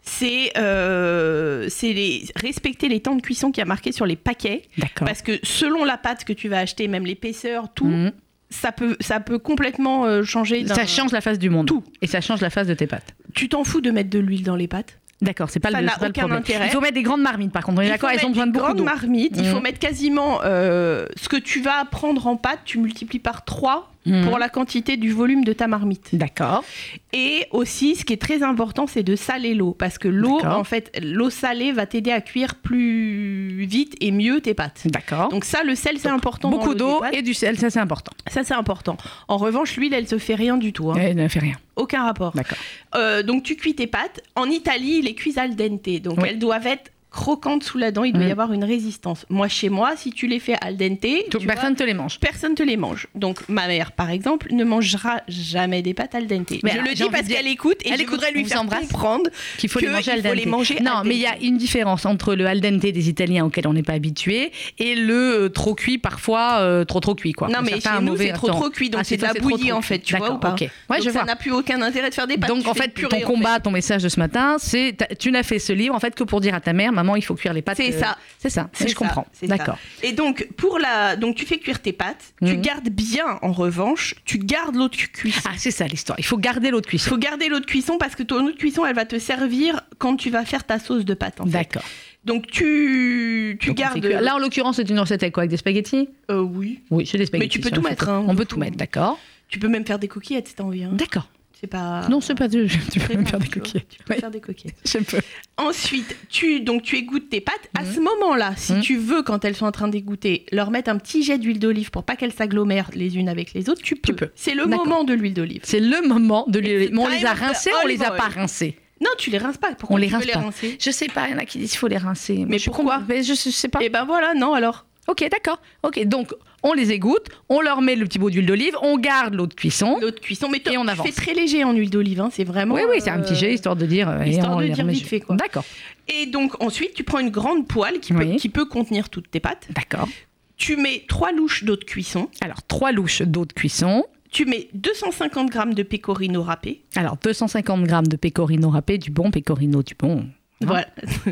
Speaker 2: c'est euh, c'est les- respecter les temps de cuisson qui a marqué sur les paquets.
Speaker 1: D'accord.
Speaker 2: Parce que selon la pâte que tu vas acheter, même l'épaisseur, tout,
Speaker 1: Mhm.
Speaker 2: Ça, peut, ça peut complètement euh, changer.
Speaker 1: Ça change la face du monde.
Speaker 2: Tout.
Speaker 1: Et ça change la face de tes pâtes.
Speaker 2: Tu t'en fous de mettre de l'huile dans les pâtes
Speaker 1: D'accord, c'est pas,
Speaker 2: Ça
Speaker 1: le,
Speaker 2: n'a
Speaker 1: le
Speaker 2: aucun
Speaker 1: problème.
Speaker 2: intérêt.
Speaker 1: Il faut mettre des grandes marmites par contre. On est
Speaker 2: Il
Speaker 1: d'accord, elles ont besoin de beaucoup
Speaker 2: grandes marmites. Il faut
Speaker 1: Mhm.
Speaker 2: mettre quasiment euh, ce que tu vas prendre en pâte, tu multiplies par 3
Speaker 1: Mhm.
Speaker 2: pour la quantité du volume de ta marmite.
Speaker 1: D'accord.
Speaker 2: Et aussi, ce qui est très important, c'est de saler l'eau. Parce que l'eau, en fait, l'eau salée va t'aider à cuire plus vite et mieux tes pâtes.
Speaker 1: D'accord.
Speaker 2: Donc ça, le sel, c'est important.
Speaker 1: Beaucoup d'eau et du sel, ça c'est important.
Speaker 2: Ça, c'est important. En revanche, l'huile, elle se fait rien du tout. hein.
Speaker 1: Elle ne fait rien.
Speaker 2: Aucun rapport.
Speaker 1: D'accord.
Speaker 2: Euh, donc tu cuis tes pâtes. En Italie, les cuisent al dente. Donc
Speaker 1: Oui.
Speaker 2: elles doivent être croquantes sous la dent, il doit
Speaker 1: Mm.
Speaker 2: y avoir une résistance. Moi, chez moi, si tu les fais al dente, tu
Speaker 1: personne
Speaker 2: vois,
Speaker 1: te les mange.
Speaker 2: personne te les mange. Donc ma mère, par exemple, ne mangera jamais des pâtes al dente.
Speaker 1: Mais
Speaker 2: je
Speaker 1: alors,
Speaker 2: le dis parce qu'elle écoute et
Speaker 1: Elle
Speaker 2: je
Speaker 1: écoute,
Speaker 2: voudrais
Speaker 1: on
Speaker 2: lui faire comprendre
Speaker 1: Qu'il faut
Speaker 2: que
Speaker 1: les manger
Speaker 2: il faut les manger
Speaker 1: Non,
Speaker 2: al
Speaker 1: mais il y a une différence entre le al dente des Italiens auquel on n'est pas habitué et le euh, trop cuit, parfois euh, trop trop cuit. Quoi.
Speaker 2: Non, mais chez
Speaker 1: un
Speaker 2: nous,
Speaker 1: mauvais
Speaker 2: c'est trop trop cuit, donc
Speaker 1: Ah,
Speaker 2: c'est de la bouillie en fait, tu vois ou pas ça n'a plus aucun intérêt de faire des pâtes.
Speaker 1: Donc en fait, ton combat, ton message de ce matin, c'est tu n'as fait ce livre en fait que pour dire à ta mère, maman, il faut cuire les pâtes.
Speaker 2: C'est
Speaker 1: euh,
Speaker 2: ça.
Speaker 1: C'est ça.
Speaker 2: C'est
Speaker 1: je
Speaker 2: ça,
Speaker 1: comprends. D'accord.
Speaker 2: Et donc pour la, donc tu fais cuire tes pâtes. Tu
Speaker 1: Mhm.
Speaker 2: gardes bien en revanche, tu gardes l'eau de cuisson.
Speaker 1: Ah, c'est ça l'histoire. Il faut garder l'eau de
Speaker 2: Il
Speaker 1: cuisson.
Speaker 2: faut garder l'eau de cuisson parce que ton eau de cuisson, elle va te servir quand tu vas faire ta sauce de pâte. En fait.
Speaker 1: D'accord.
Speaker 2: Donc tu, tu
Speaker 1: Donc,
Speaker 2: gardes.
Speaker 1: Là, en l'occurrence, c'est une recette avec quoi? Avec des spaghettis?
Speaker 2: Euh, oui.
Speaker 1: Oui, c'est des spaghettis.
Speaker 2: tu peux
Speaker 1: ça,
Speaker 2: tout mettre, hein.
Speaker 1: On peut tout mettre, d'accord.
Speaker 2: Tu peux même faire des coquillettes si t'as envie. hein.
Speaker 1: D'accord.
Speaker 2: C'est pas.
Speaker 1: Non, c'est pas. Tu tu peux même
Speaker 2: bon,
Speaker 1: faire des coquillettes.
Speaker 2: Tu peux faire des coquillettes. *laughs*
Speaker 1: je peux.
Speaker 2: Ensuite, tu donc tu égouttes tes pâtes. À
Speaker 1: Mhm.
Speaker 2: ce moment-là, si
Speaker 1: Mhm.
Speaker 2: tu veux, quand elles sont en train d'égoutter, leur mettre un petit jet d'huile d'olive pour pas qu'elles s'agglomèrent les unes avec les autres, tu peux.
Speaker 1: peux.
Speaker 2: C'est le moment de l'huile d'olive.
Speaker 1: C'est le moment de.
Speaker 2: It's
Speaker 1: Mais on les a ou on les a pas
Speaker 2: oil.
Speaker 1: rincés
Speaker 2: Non, tu les rinces pas. Pourquoi
Speaker 1: On les rince
Speaker 2: les
Speaker 1: pas.
Speaker 2: rincer
Speaker 1: Je sais pas, il y en a qui disent qu'il faut les rincer. Moi,
Speaker 2: Mais
Speaker 1: je
Speaker 2: pourquoi
Speaker 1: mais je, je sais pas.
Speaker 2: Et ben voilà, non alors.
Speaker 1: Ok, d'accord. Ok, donc on les égoutte, on leur met le petit bout d'huile d'olive, on garde l'eau de cuisson.
Speaker 2: L'eau de cuisson, mais
Speaker 1: Et on
Speaker 2: tu
Speaker 1: avance.
Speaker 2: fais très léger en huile d'olive, hein, c'est vraiment.
Speaker 1: Oui, oui, c'est un
Speaker 2: euh,
Speaker 1: petit jet histoire de dire. euh,
Speaker 2: histoire de dire vite fait, quoi.
Speaker 1: D'accord,
Speaker 2: Et donc ensuite, tu prends une grande poêle qui, peut,
Speaker 1: Oui.
Speaker 2: qui peut contenir toutes tes pâtes.
Speaker 1: d'accord.
Speaker 2: Tu mets trois louches d'eau de cuisson.
Speaker 1: Alors trois louches d'eau de cuisson.
Speaker 2: Tu mets 250 grammes de pecorino râpé.
Speaker 1: Alors 250 grammes de pecorino râpé, du bon pecorino, du bon. Hein
Speaker 2: Voilà.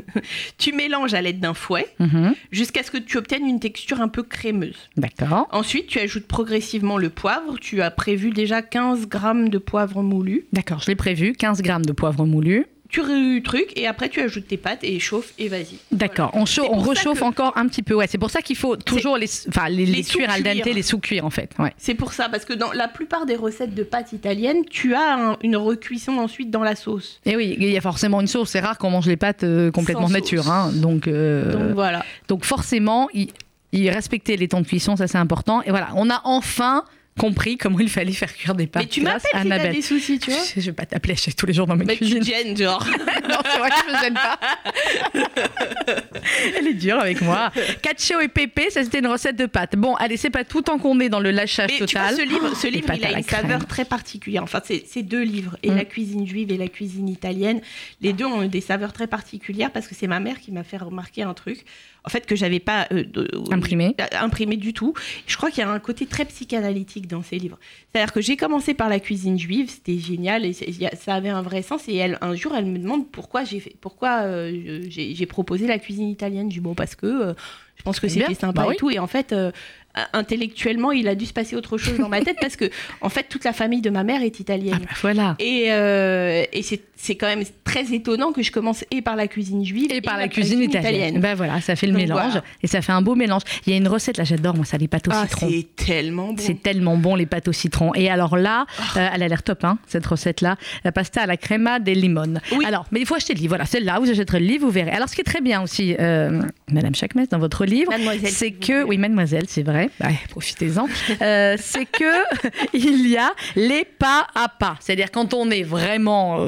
Speaker 2: *laughs* tu mélanges à l'aide d'un fouet
Speaker 1: Mhm,
Speaker 2: jusqu'à ce que tu obtiennes une texture un peu crémeuse.
Speaker 1: D'accord,
Speaker 2: Ensuite, tu ajoutes progressivement le poivre. Tu as prévu déjà 15 grammes de poivre moulu.
Speaker 1: d'accord. Je l'ai prévu. 15 grammes de poivre moulu.
Speaker 2: Tu truc et après tu ajoutes tes pâtes et chauffe et vas-y.
Speaker 1: D'accord. On, chauffe, on rechauffe
Speaker 2: que-
Speaker 1: encore un petit peu. Ouais, c'est pour ça qu'il faut toujours les, enfin les,
Speaker 2: les
Speaker 1: les cuire al dente,
Speaker 2: sous-cuire.
Speaker 1: les sous-cuire en fait. Ouais.
Speaker 2: C'est pour ça, parce que dans la plupart des recettes de pâtes italiennes, tu as un- une recuisson ensuite dans la sauce.
Speaker 1: Et oui, il y a forcément une sauce. C'est rare qu'on mange les pâtes euh, complètement
Speaker 2: Sans
Speaker 1: nature. hein. Donc, euh,
Speaker 2: Donc voilà.
Speaker 1: donc forcément, il, il respectait les temps de cuisson, ça c'est important. Et voilà, on a enfin compris comment il fallait faire cuire des pâtes.
Speaker 2: Mais tu m'appelles si t'as des soucis, tu vois.
Speaker 1: Je je vais pas t'appeler chaque- tous les jours dans ma
Speaker 2: tu
Speaker 1: cuisine.
Speaker 2: te gênes, genre. *laughs*
Speaker 1: non, c'est vrai que je me gêne pas. *laughs* Elle est dure avec moi. Cacio et pépé, ça c'était une recette de pâtes. Bon, allez, c'est pas tout tant qu'on est dans le lâchage
Speaker 2: Mais tu vois,
Speaker 1: total.
Speaker 2: ce livre, ce livre il a une
Speaker 1: crème.
Speaker 2: saveur très particulière. Enfin, c'est deux livres, et
Speaker 1: Mm.
Speaker 2: la cuisine juive et la cuisine italienne. Les deux ont des saveurs très particulières parce que c'est ma mère qui m'a fait remarquer un truc, en fait, que j'avais pas euh, de-
Speaker 1: Imprimé.
Speaker 2: euh, imprimé du tout. Je crois qu'il y a un côté très psychanalytique dans ces livres. C'est-à-dire que j'ai commencé par la cuisine juive, c'était génial, et ça avait un vrai sens. Et elle, un jour, elle me demande pourquoi j'ai fait, pourquoi euh, j'ai proposé la cuisine italienne. Je dis bon parce que euh, je pense que c'était sympa
Speaker 1: Bah
Speaker 2: et tout. Et en fait, euh, intellectuellement, il a dû se passer autre chose dans ma tête parce que, en fait, toute la famille de ma mère est
Speaker 1: Ah
Speaker 2: italienne.
Speaker 1: bah voilà.
Speaker 2: Et, euh, et c'est c'est quand même très étonnant que je commence et par la cuisine juive
Speaker 1: Et par la cuisine italienne. Ben voilà, ça fait le
Speaker 2: Donc
Speaker 1: mélange
Speaker 2: voilà.
Speaker 1: et ça fait un beau mélange. Il y a une recette là, j'adore moi ça les pâtes au
Speaker 2: Ah,
Speaker 1: citron.
Speaker 2: c'est tellement bon.
Speaker 1: C'est tellement bon les pâtes au citron. Et alors là,
Speaker 2: Oh.
Speaker 1: euh, elle a l'air top, hein, cette recette-là. La pasta à la crema des limone.
Speaker 2: Oui.
Speaker 1: Alors, mais il faut acheter le livre. Voilà, celle-là, vous achèterez le livre, vous verrez. Alors, ce qui est très bien aussi, euh, Madame Chakmes, dans votre livre, c'est que, oui, mademoiselle, c'est vrai, Bah, profitez-en, Euh, c'est que *laughs* il y a les pas à pas. C'est-à-dire quand on est vraiment...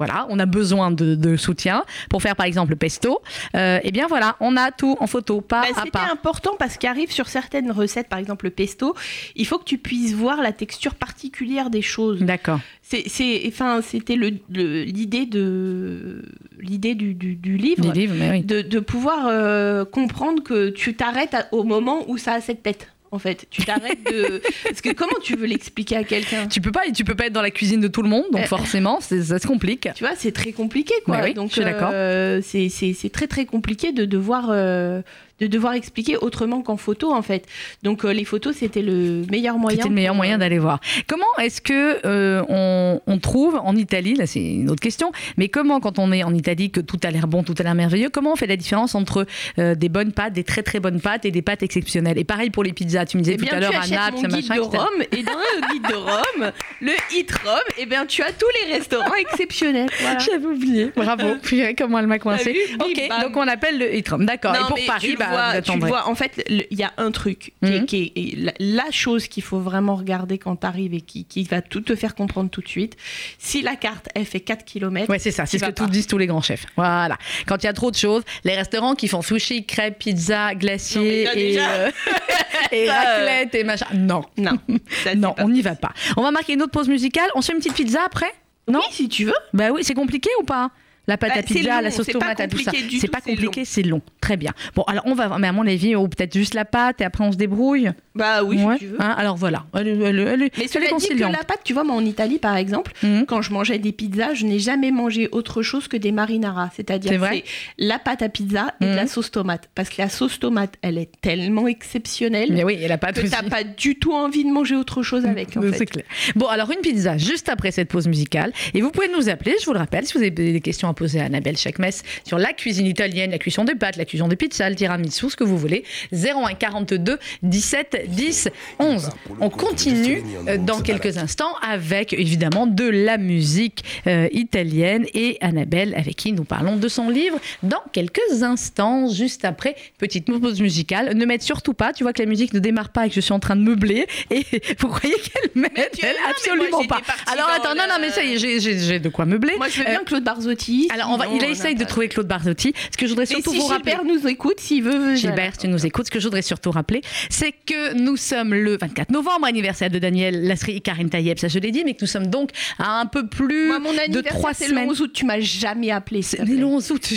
Speaker 1: voilà, on a besoin de, de soutien pour faire par exemple le pesto. Euh, eh bien voilà, on a tout en photo, pas
Speaker 2: Bah,
Speaker 1: à
Speaker 2: C'était
Speaker 1: pas.
Speaker 2: important parce qu'arrive sur certaines recettes, par exemple le pesto, il faut que tu puisses voir la texture particulière des choses.
Speaker 1: D'accord.
Speaker 2: C'est, c'est- enfin, c'était le, le- l'idée de l'idée du, du- du livre,
Speaker 1: livres, oui.
Speaker 2: de, de pouvoir euh, comprendre que tu t'arrêtes à- au moment où ça a cette tête. En fait, tu t'arrêtes de *laughs* parce que comment tu veux l'expliquer à quelqu'un?
Speaker 1: Tu peux pas, tu peux pas être dans la cuisine de tout le monde, donc
Speaker 2: Euh,
Speaker 1: forcément, ça se complique.
Speaker 2: Tu vois, c'est très compliqué, quoi.
Speaker 1: Ouais, oui,
Speaker 2: Donc,
Speaker 1: je suis d'accord.
Speaker 2: euh, c'est très très compliqué de devoir euh, de devoir expliquer autrement qu'en photo, en fait. Donc, euh, les photos, c'était le meilleur moyen.
Speaker 1: C'était le meilleur
Speaker 2: pour,
Speaker 1: moyen
Speaker 2: euh,
Speaker 1: d'aller voir. Comment est-ce que euh, on, on trouve en Italie, là c'est une autre question, mais comment quand on est en Italie que tout a l'air bon, tout a l'air merveilleux, comment on fait la différence entre euh, des bonnes pâtes, des très très bonnes pâtes et des pâtes exceptionnelles? Et pareil pour les pizzas, tu me disais
Speaker 2: Eh
Speaker 1: tout à l'heure à Naples,
Speaker 2: mon guide
Speaker 1: machin,
Speaker 2: de
Speaker 1: etc.
Speaker 2: Rome, et dans le guide de Rome, le Hit Rome, eh bien, tu as tous les restaurants *laughs* exceptionnels. Voilà.
Speaker 1: J'avais oublié. Bravo. *laughs* Purée, comment elle m'a coincé. Ok,
Speaker 2: bam.
Speaker 1: donc on appelle le Hitrom. D'accord.
Speaker 2: Non,
Speaker 1: Et pour Paris, bah,
Speaker 2: vois, tu vois, en fait, il y a un truc qui est-
Speaker 1: Mhm.
Speaker 2: qui est, la, la chose qu'il faut vraiment regarder quand tu arrives et qui, qui va tout te faire comprendre tout de suite. Si la carte, elle fait 4 km,
Speaker 1: Ouais, c'est ça, c'est ce que tous disent tous les grands chefs. Voilà. Quand il y a trop de choses, les restaurants qui font sushi, crêpes, pizza, glacier
Speaker 2: Non,
Speaker 1: et, euh, *laughs* et
Speaker 2: Ça, euh,
Speaker 1: raclette et machin. Non.
Speaker 2: non, *laughs* ça,
Speaker 1: non, on n'y va pas. On va marquer une autre pause musicale. On se fait une petite pizza après? Non?
Speaker 2: Oui, si tu veux.
Speaker 1: Bah oui, c'est compliqué ou pas? La pâte
Speaker 2: Bah,
Speaker 1: à
Speaker 2: c'est
Speaker 1: pizza,
Speaker 2: long,
Speaker 1: la sauce tomate, tout ça. C'est pas compliqué, c'est long. Très bien. Bon, alors on va, mais à mon avis, ou peut-être juste la pâte et après on se débrouille.
Speaker 2: Bah oui,
Speaker 1: Ouais.
Speaker 2: si tu veux.
Speaker 1: Hein, alors voilà. Elle, elle, elle,
Speaker 2: Mais cela dit que la pâte, tu vois, moi en Italie par exemple,
Speaker 1: Mhm.
Speaker 2: quand je mangeais des pizzas, je n'ai jamais mangé autre chose que des marinara.
Speaker 1: C'est
Speaker 2: C'est-à-dire c'est la pâte à pizza et de la sauce tomate. Parce que la sauce tomate, elle est tellement exceptionnelle
Speaker 1: Mais oui, et la pâte
Speaker 2: que t'as pas du tout envie de manger autre chose avec. En
Speaker 1: C'est clair. Bon, alors une pizza juste après cette pause musicale. Et vous pouvez nous appeler, je vous le rappelle, si vous avez des questions à poser à Annabelle chaque messe sur la cuisine italienne, la cuisson des pâtes, la cuisson des pizzas, le tiramisu, ce que vous voulez. 01 42 17 10 11. On continue euh, dans quelques instants avec évidemment de la musique euh, italienne et Annabelle avec qui nous parlons de son livre dans quelques instants, juste après petite pause musicale. Ne m'aide surtout pas, tu vois que la musique ne démarre pas et que je suis en train de meubler et *laughs* vous croyez qu'elle m'aide?
Speaker 2: non,
Speaker 1: Absolument
Speaker 2: moi,
Speaker 1: pas. Alors attends, non, non, mais ça y est, j'ai- de quoi meubler.
Speaker 2: Moi, je veux
Speaker 1: Euh,
Speaker 2: bien Claude Barzotti.
Speaker 1: Alors, on va,
Speaker 2: sinon,
Speaker 1: il essaye de trouver Claude Barzotti. Ce que je voudrais surtout
Speaker 2: si
Speaker 1: vous rappeler.
Speaker 2: Gilbert nous écoute, s'il veut.
Speaker 1: Gilbert, si tu nous écoutes, ce que je voudrais surtout rappeler, c'est que nous sommes le 24 novembre, anniversaire de Daniel Lasserie et Karine Taïeb, ça je l'ai dit, mais que nous sommes donc à un peu plus
Speaker 2: Moi, mon
Speaker 1: de trois
Speaker 2: c'est
Speaker 1: semaines.
Speaker 2: le 11 août. Tu m'as jamais appelé.
Speaker 1: C'est le 11 août.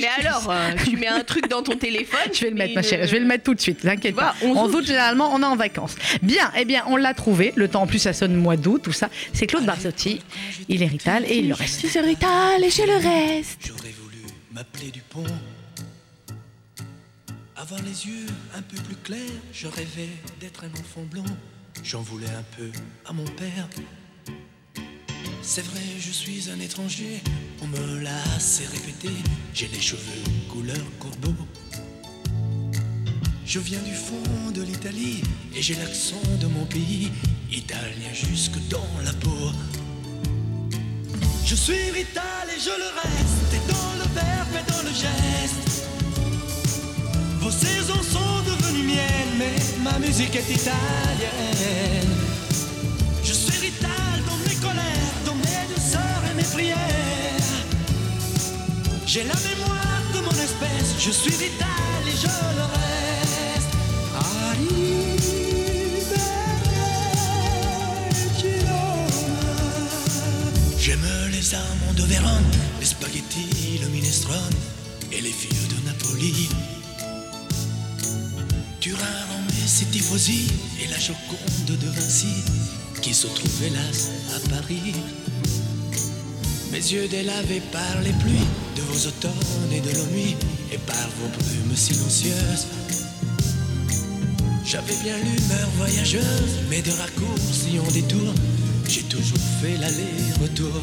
Speaker 2: Mais alors, euh, tu mets un truc dans ton téléphone. *laughs*
Speaker 1: Je vais le mettre, ma chérie. Je vais le mettre tout de suite. T'inquiète
Speaker 2: vois,
Speaker 1: pas.
Speaker 2: 11
Speaker 1: En
Speaker 2: août.
Speaker 1: août, généralement, on est en vacances. Bien, eh bien, on l'a trouvé. Le temps, en plus, ça sonne mois d'août, tout ça. C'est Claude Barzotti. Il est Rital et il le reste.
Speaker 2: Serais Rital et j'ai le reste.
Speaker 6: J'aurais voulu m'appeler Dupont. Avoir les yeux un peu plus clairs, je rêvais d'être un enfant blond. J'en voulais un peu à mon père. C'est vrai, je suis un étranger, on me l'a assez répété. J'ai les cheveux couleur corbeau. Je viens du fond de l'Italie et j'ai l'accent de mon pays, italien jusque dans la peau. Je suis Rital et je le reste, et dans le verbe et dans le geste. Vos saisons sont devenues miennes, mais ma musique est italienne. Je suis Rital dans mes colères, dans mes douceurs et mes prières. J'ai la mémoire de mon espèce, je suis Rital et je le reste. Les amants de Vérone, les spaghettis, le minestrone et les filles de Napoli. Turin, Rome ses tifosi et la Joconde de Vinci qui se trouve hélas à Paris. Mes yeux délavés par les pluies de vos automnes et de nos nuits et par vos brumes silencieuses. J'avais bien l'humeur voyageuse, mais de raccourcis en détour, j'ai toujours fait l'aller-retour.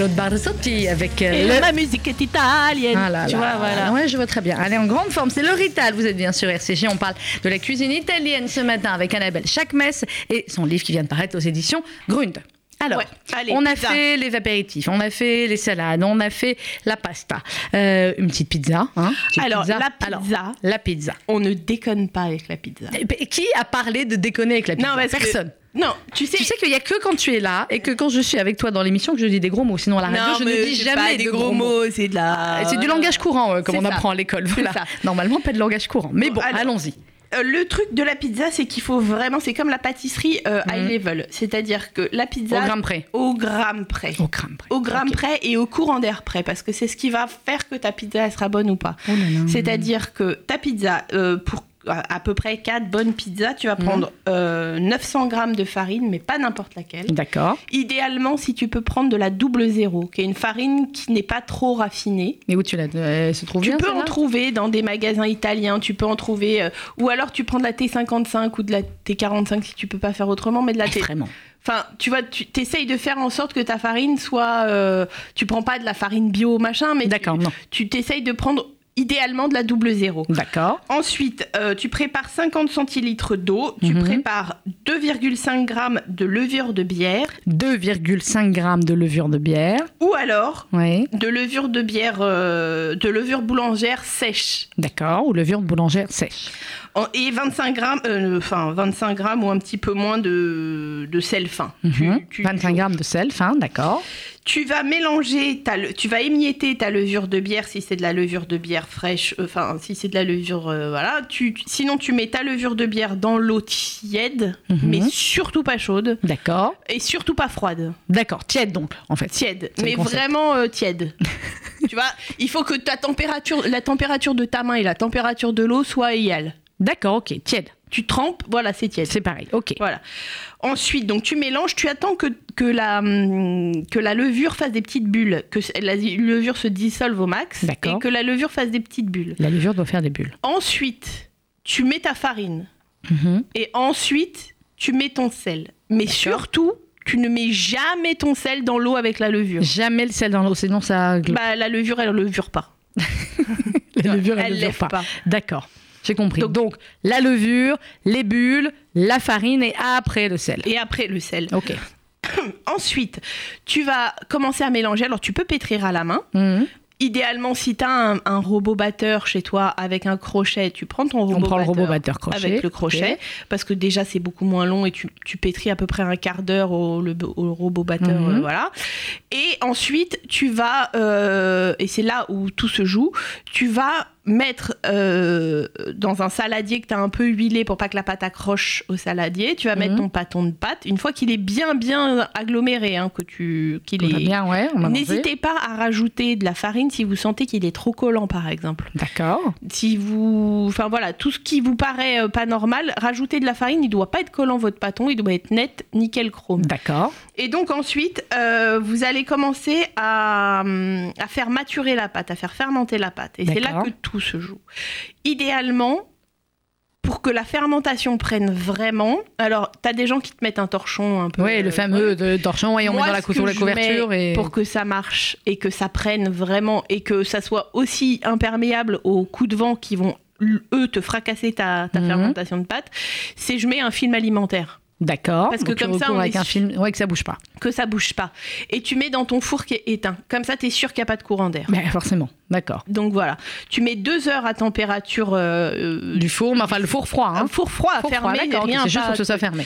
Speaker 1: Claude Barzotti avec euh,
Speaker 2: Et
Speaker 1: le.
Speaker 2: ma musique est italienne.
Speaker 1: Ah là
Speaker 2: tu
Speaker 1: là,
Speaker 2: vois, voilà.
Speaker 1: Ouais, je vois très bien. Allez, en grande forme, c'est le Rital. Vous êtes bien sur RCG. On parle de la cuisine italienne ce matin avec Annabelle Chaque messe et son livre qui vient de paraître aux éditions Grund. Alors,
Speaker 2: Ouais. Allez,
Speaker 1: on a
Speaker 2: pizza.
Speaker 1: fait les apéritifs, on a fait les salades, on a fait la pasta, Euh, une petite pizza. Hein, petite
Speaker 2: Alors, la
Speaker 1: Alors,
Speaker 2: pizza.
Speaker 1: la pizza.
Speaker 2: On ne déconne pas avec la pizza.
Speaker 1: Et ben, Qui a parlé de déconner avec la pizza?
Speaker 2: Non, parce que-
Speaker 1: Personne.
Speaker 2: Non, tu sais.
Speaker 1: Tu sais qu'il n'y a que quand tu es là et que quand je suis avec toi dans l'émission que je dis des gros mots. Sinon, à la radio,
Speaker 2: non,
Speaker 1: je ne dis jamais
Speaker 2: des
Speaker 1: de
Speaker 2: gros mots, c'est de la.
Speaker 1: C'est du langage courant, euh, comme on
Speaker 2: ça.
Speaker 1: apprend à l'école. Voilà. Normalement, pas de langage courant. Mais bon, allons-y.
Speaker 2: Euh, le truc de la pizza, c'est qu'il faut vraiment. C'est comme la pâtisserie euh, high
Speaker 1: Mhm.
Speaker 2: level. C'est-à-dire que la pizza.
Speaker 1: Au gramme près.
Speaker 2: Au gramme près.
Speaker 1: Au gramme près.
Speaker 2: Au gramme près et au courant d'air près. Parce que c'est ce qui va faire que ta pizza elle sera bonne ou pas.
Speaker 1: Oh.
Speaker 2: C'est-à-dire que ta pizza, euh, pour à peu près 4 bonnes pizzas, tu vas
Speaker 1: Mhm.
Speaker 2: prendre euh, 900 grammes de farine, mais pas n'importe laquelle.
Speaker 1: D'accord.
Speaker 2: Idéalement, si tu peux prendre de la double zéro, qui est une farine qui n'est pas trop raffinée.
Speaker 1: Mais où tu l'as Elle se trouve
Speaker 2: Tu
Speaker 1: bien,
Speaker 2: peux en trouver dans des magasins italiens, tu peux en trouver, euh, ou alors tu prends de la T55 ou de la T45 si tu peux pas faire autrement, mais de la T.
Speaker 1: Vraiment.
Speaker 2: Enfin, tu vois, tu essayes de faire en sorte que ta farine soit, euh, tu prends pas de la farine bio machin, mais
Speaker 1: D'accord, non.
Speaker 2: tu t'essayes de prendre idéalement de la double zéro.
Speaker 1: D'accord.
Speaker 2: Ensuite, euh, tu prépares 50 centilitres d'eau, tu
Speaker 1: Mhm.
Speaker 2: prépares 2,5 grammes de levure de bière,
Speaker 1: 2,5 grammes de levure de bière.
Speaker 2: ou alors
Speaker 1: Oui.
Speaker 2: de levure de bière, euh, de levure boulangère sèche.
Speaker 1: D'accord. Ou levure de boulangère sèche.
Speaker 2: Et 25 grammes, euh, enfin 25 grammes ou un petit peu moins de, de sel fin.
Speaker 1: Mhm.
Speaker 2: tu-
Speaker 1: 25 grammes de sel fin. D'accord.
Speaker 2: Tu vas mélanger, ta tu vas émietter ta levure de bière si c'est de la levure de bière fraîche, euh, enfin si c'est de la levure, euh, voilà. Tu, sinon tu mets ta levure de bière dans l'eau tiède,
Speaker 1: Mhm.
Speaker 2: mais surtout pas chaude
Speaker 1: D'accord.
Speaker 2: et surtout pas froide,
Speaker 1: D'accord. Tiède donc, en fait.
Speaker 2: tiède, mais vraiment tiède. *laughs* tu vois, il faut que ta température, la température de ta main et la température de l'eau soient égales.
Speaker 1: D'accord, ok. Tiède.
Speaker 2: Tu trempes, voilà, c'est tiède.
Speaker 1: C'est pareil. Ok.
Speaker 2: Voilà. Ensuite, donc tu mélanges, tu attends que, que, la, hum, que la levure fasse des petites bulles, que la levure se dissolve au max et que la levure fasse des petites bulles.
Speaker 1: La levure doit faire des bulles.
Speaker 2: Ensuite, tu mets ta farine
Speaker 1: Mhm.
Speaker 2: et ensuite, tu mets ton sel. Mais surtout, tu ne mets jamais ton sel dans l'eau avec la levure.
Speaker 1: Jamais le sel dans l'eau, sinon ça.
Speaker 2: Bah, la levure, elle levure pas. *laughs*
Speaker 1: la levure, elle, levure
Speaker 2: lève
Speaker 1: pas.
Speaker 2: pas.
Speaker 1: D'accord. J'ai compris.
Speaker 2: Donc-
Speaker 1: Donc, la levure, les bulles, la farine et après le sel.
Speaker 2: Et après, le sel.
Speaker 1: Ok. *coughs*
Speaker 2: Ensuite, tu vas commencer à mélanger. Alors, tu peux pétrir à la main.
Speaker 1: Mhm.
Speaker 2: Idéalement, si tu as un, un robot batteur chez toi avec un crochet, tu prends ton robot
Speaker 1: On prend le
Speaker 2: batteur
Speaker 1: robot batteur crochet.
Speaker 2: avec le crochet, parce que déjà c'est beaucoup moins long et tu, tu pétris à peu près un quart d'heure au, le- au robot batteur,
Speaker 1: Mhm.
Speaker 2: euh, voilà. Et ensuite, tu vas, euh, et c'est là où tout se joue, tu vas mettre euh, dans un saladier que tu as un peu huilé pour pas que la pâte accroche au saladier, tu vas mettre
Speaker 1: Mhm.
Speaker 2: ton pâton de pâte, une fois qu'il est bien bien aggloméré, hein, que tu, qu'il est...
Speaker 1: bien, ouais.
Speaker 2: N'hésitez pas à rajouter de la farine si vous sentez qu'il est trop collant, par exemple.
Speaker 1: D'accord.
Speaker 2: Si vous, enfin voilà, tout ce qui vous paraît euh, pas normal, rajoutez de la farine. Il doit pas être collant votre pâton, il doit être net, nickel chrome.
Speaker 1: D'accord.
Speaker 2: Et donc ensuite, euh, vous allez commencer à, hum, à faire maturer la pâte, à faire fermenter la pâte. Et c'est là que tout se joue. Idéalement. Pour que la fermentation prenne vraiment, alors tu as des gens qui te mettent un torchon un peu.
Speaker 1: Oui, le
Speaker 2: euh,
Speaker 1: fameux de torchon et on
Speaker 2: moi,
Speaker 1: met dans la, la couverture. Et...
Speaker 2: Pour que ça marche et que ça prenne vraiment et que ça soit aussi imperméable aux coups de vent qui vont, eux, te fracasser ta, ta
Speaker 1: Mhm.
Speaker 2: fermentation de pâte, c'est je mets un film alimentaire.
Speaker 1: D'accord.
Speaker 2: Parce que comme ça, on
Speaker 1: avec
Speaker 2: est
Speaker 1: un film, ouais, que ça bouge pas.
Speaker 2: Que ça bouge pas. Et tu mets dans ton four qui est éteint. Comme ça, tu es sûr qu'il n'y a pas de courant d'air.
Speaker 1: Ben, forcément. D'accord.
Speaker 2: Donc voilà. Tu mets deux heures à température euh, euh,
Speaker 1: Du four, mais enfin le four froid.
Speaker 2: un
Speaker 1: Hein.
Speaker 2: four froid à
Speaker 1: Four froid,
Speaker 2: fermer,
Speaker 1: d'accord, ok,
Speaker 2: rien
Speaker 1: C'est juste pour que ce soit fermé.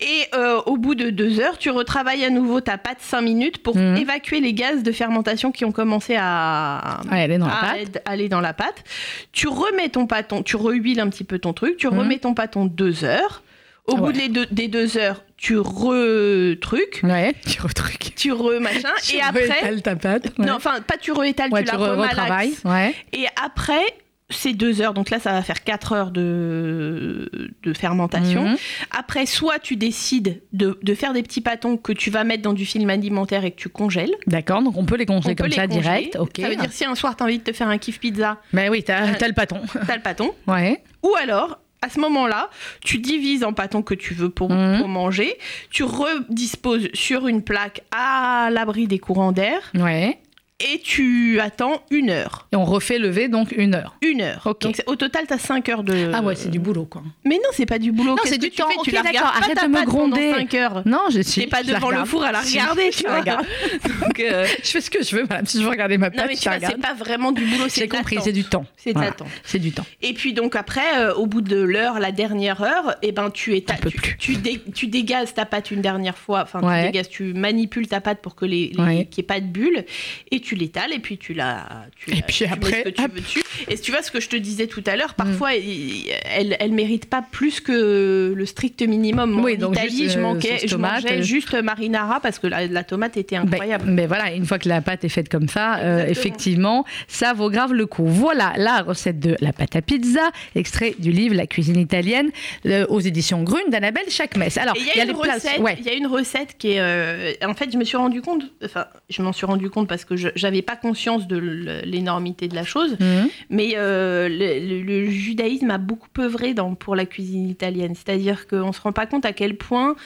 Speaker 2: Et euh, au bout de deux heures, tu retravailles à nouveau ta pâte 5 minutes pour
Speaker 1: Mhm.
Speaker 2: évacuer les gaz de fermentation qui ont commencé à,
Speaker 1: dans la pâte.
Speaker 2: aller dans la pâte. Tu remets ton pâton, tu rehuiles un petit peu ton truc, tu
Speaker 1: Mhm.
Speaker 2: remets ton pâton deux heures. Au bout des deux, des deux heures, tu retruques,
Speaker 1: Ouais, *laughs* tu retruques.
Speaker 2: tu remachin, *laughs* et après,
Speaker 1: Elle ta pâte. Ouais.
Speaker 2: non, enfin pas tu réétales,
Speaker 1: ouais,
Speaker 2: tu,
Speaker 1: tu
Speaker 2: la
Speaker 1: retravailles. Ouais.
Speaker 2: Et après, c'est deux heures, donc là ça va faire quatre heures de, de fermentation.
Speaker 1: Mhm.
Speaker 2: Après, soit tu décides de, de faire des petits pâtons que tu vas mettre dans du film alimentaire et que tu congèles.
Speaker 1: D'accord, donc on peut les congeler
Speaker 2: On
Speaker 1: comme ça
Speaker 2: congeler.
Speaker 1: direct. Ok.
Speaker 2: Ça veut dire si un soir tu as envie de te faire un kiff pizza,
Speaker 1: Mais oui, t'as
Speaker 2: Euh,
Speaker 1: t'as le pâton.
Speaker 2: t'as le pâton. *laughs*
Speaker 1: Ouais.
Speaker 2: Ou alors, à ce moment-là, tu divises en pâtons que tu veux pour,
Speaker 1: Mhm.
Speaker 2: pour manger. Tu redisposes sur une plaque à l'abri des courants d'air.
Speaker 1: Ouais.
Speaker 2: Et tu attends une heure.
Speaker 1: Et on refait lever donc une heure.
Speaker 2: Une heure.
Speaker 1: Ok.
Speaker 2: Donc au total, tu as 5 heures de.
Speaker 1: Ah ouais, c'est du boulot quoi.
Speaker 2: Mais non, c'est pas du boulot.
Speaker 1: Non, c'est du temps.
Speaker 2: Tu la
Speaker 1: d'accord,
Speaker 2: regardes pas
Speaker 1: arrête
Speaker 2: ta
Speaker 1: de me gronder.
Speaker 2: 5 heures.
Speaker 1: Non, je suis.
Speaker 2: T'es pas
Speaker 1: je la
Speaker 2: devant le four à la regarder,
Speaker 1: je
Speaker 2: tu
Speaker 1: la.
Speaker 2: Donc, euh, *laughs*
Speaker 1: Je fais ce que je veux, madame. Si je veux regarder ma
Speaker 2: non,
Speaker 1: patte,
Speaker 2: mais tu
Speaker 1: la
Speaker 2: vois, c'est pas vraiment du boulot, c'est
Speaker 1: J'ai compris, c'est du temps.
Speaker 2: C'est
Speaker 1: Voilà. C'est du temps.
Speaker 2: Et puis donc après, euh, au bout de l'heure, la dernière heure, et ben tu
Speaker 1: Un peu
Speaker 2: tu, tu, dé- tu dégazes ta pâte une dernière fois, enfin tu dégazes, tu manipules ta pâte pour que les, qu'il n'y ait pas de bulles, et tu l'étales et puis tu la, tu
Speaker 1: Et puis
Speaker 2: tu mets
Speaker 1: après,
Speaker 2: ce que tu veux dessus. Et tu vois ce que je te disais tout à l'heure,
Speaker 1: Mm.
Speaker 2: parfois elle, elle mérite pas plus que le strict minimum. Moi,
Speaker 1: Oui,
Speaker 2: en
Speaker 1: donc
Speaker 2: Italie,
Speaker 1: juste,
Speaker 2: je
Speaker 1: euh,
Speaker 2: manquais, je
Speaker 1: tomate,
Speaker 2: mangeais
Speaker 1: euh.
Speaker 2: juste marinara parce que la, la tomate était
Speaker 1: Ben,
Speaker 2: incroyable.
Speaker 1: ben voilà, une fois que la pâte est faite comme ça, euh, effectivement, ça vaut grave le coup. Voilà la recette de la pâte à pizza, extrait du livre La cuisine italienne aux éditions Grune d'Annabelle Chakmes. Alors,
Speaker 2: il y a, recette,
Speaker 1: ouais.
Speaker 2: il y a une recette qui est. euh, en fait, je me suis rendu compte. Enfin, je m'en suis rendu compte parce que je j'avais pas conscience de l'énormité de la chose.
Speaker 1: Mhm.
Speaker 2: Mais euh, le, judaïsme a beaucoup œuvré dans, pour la cuisine italienne. C'est-à-dire qu'on se rend pas compte à quel point,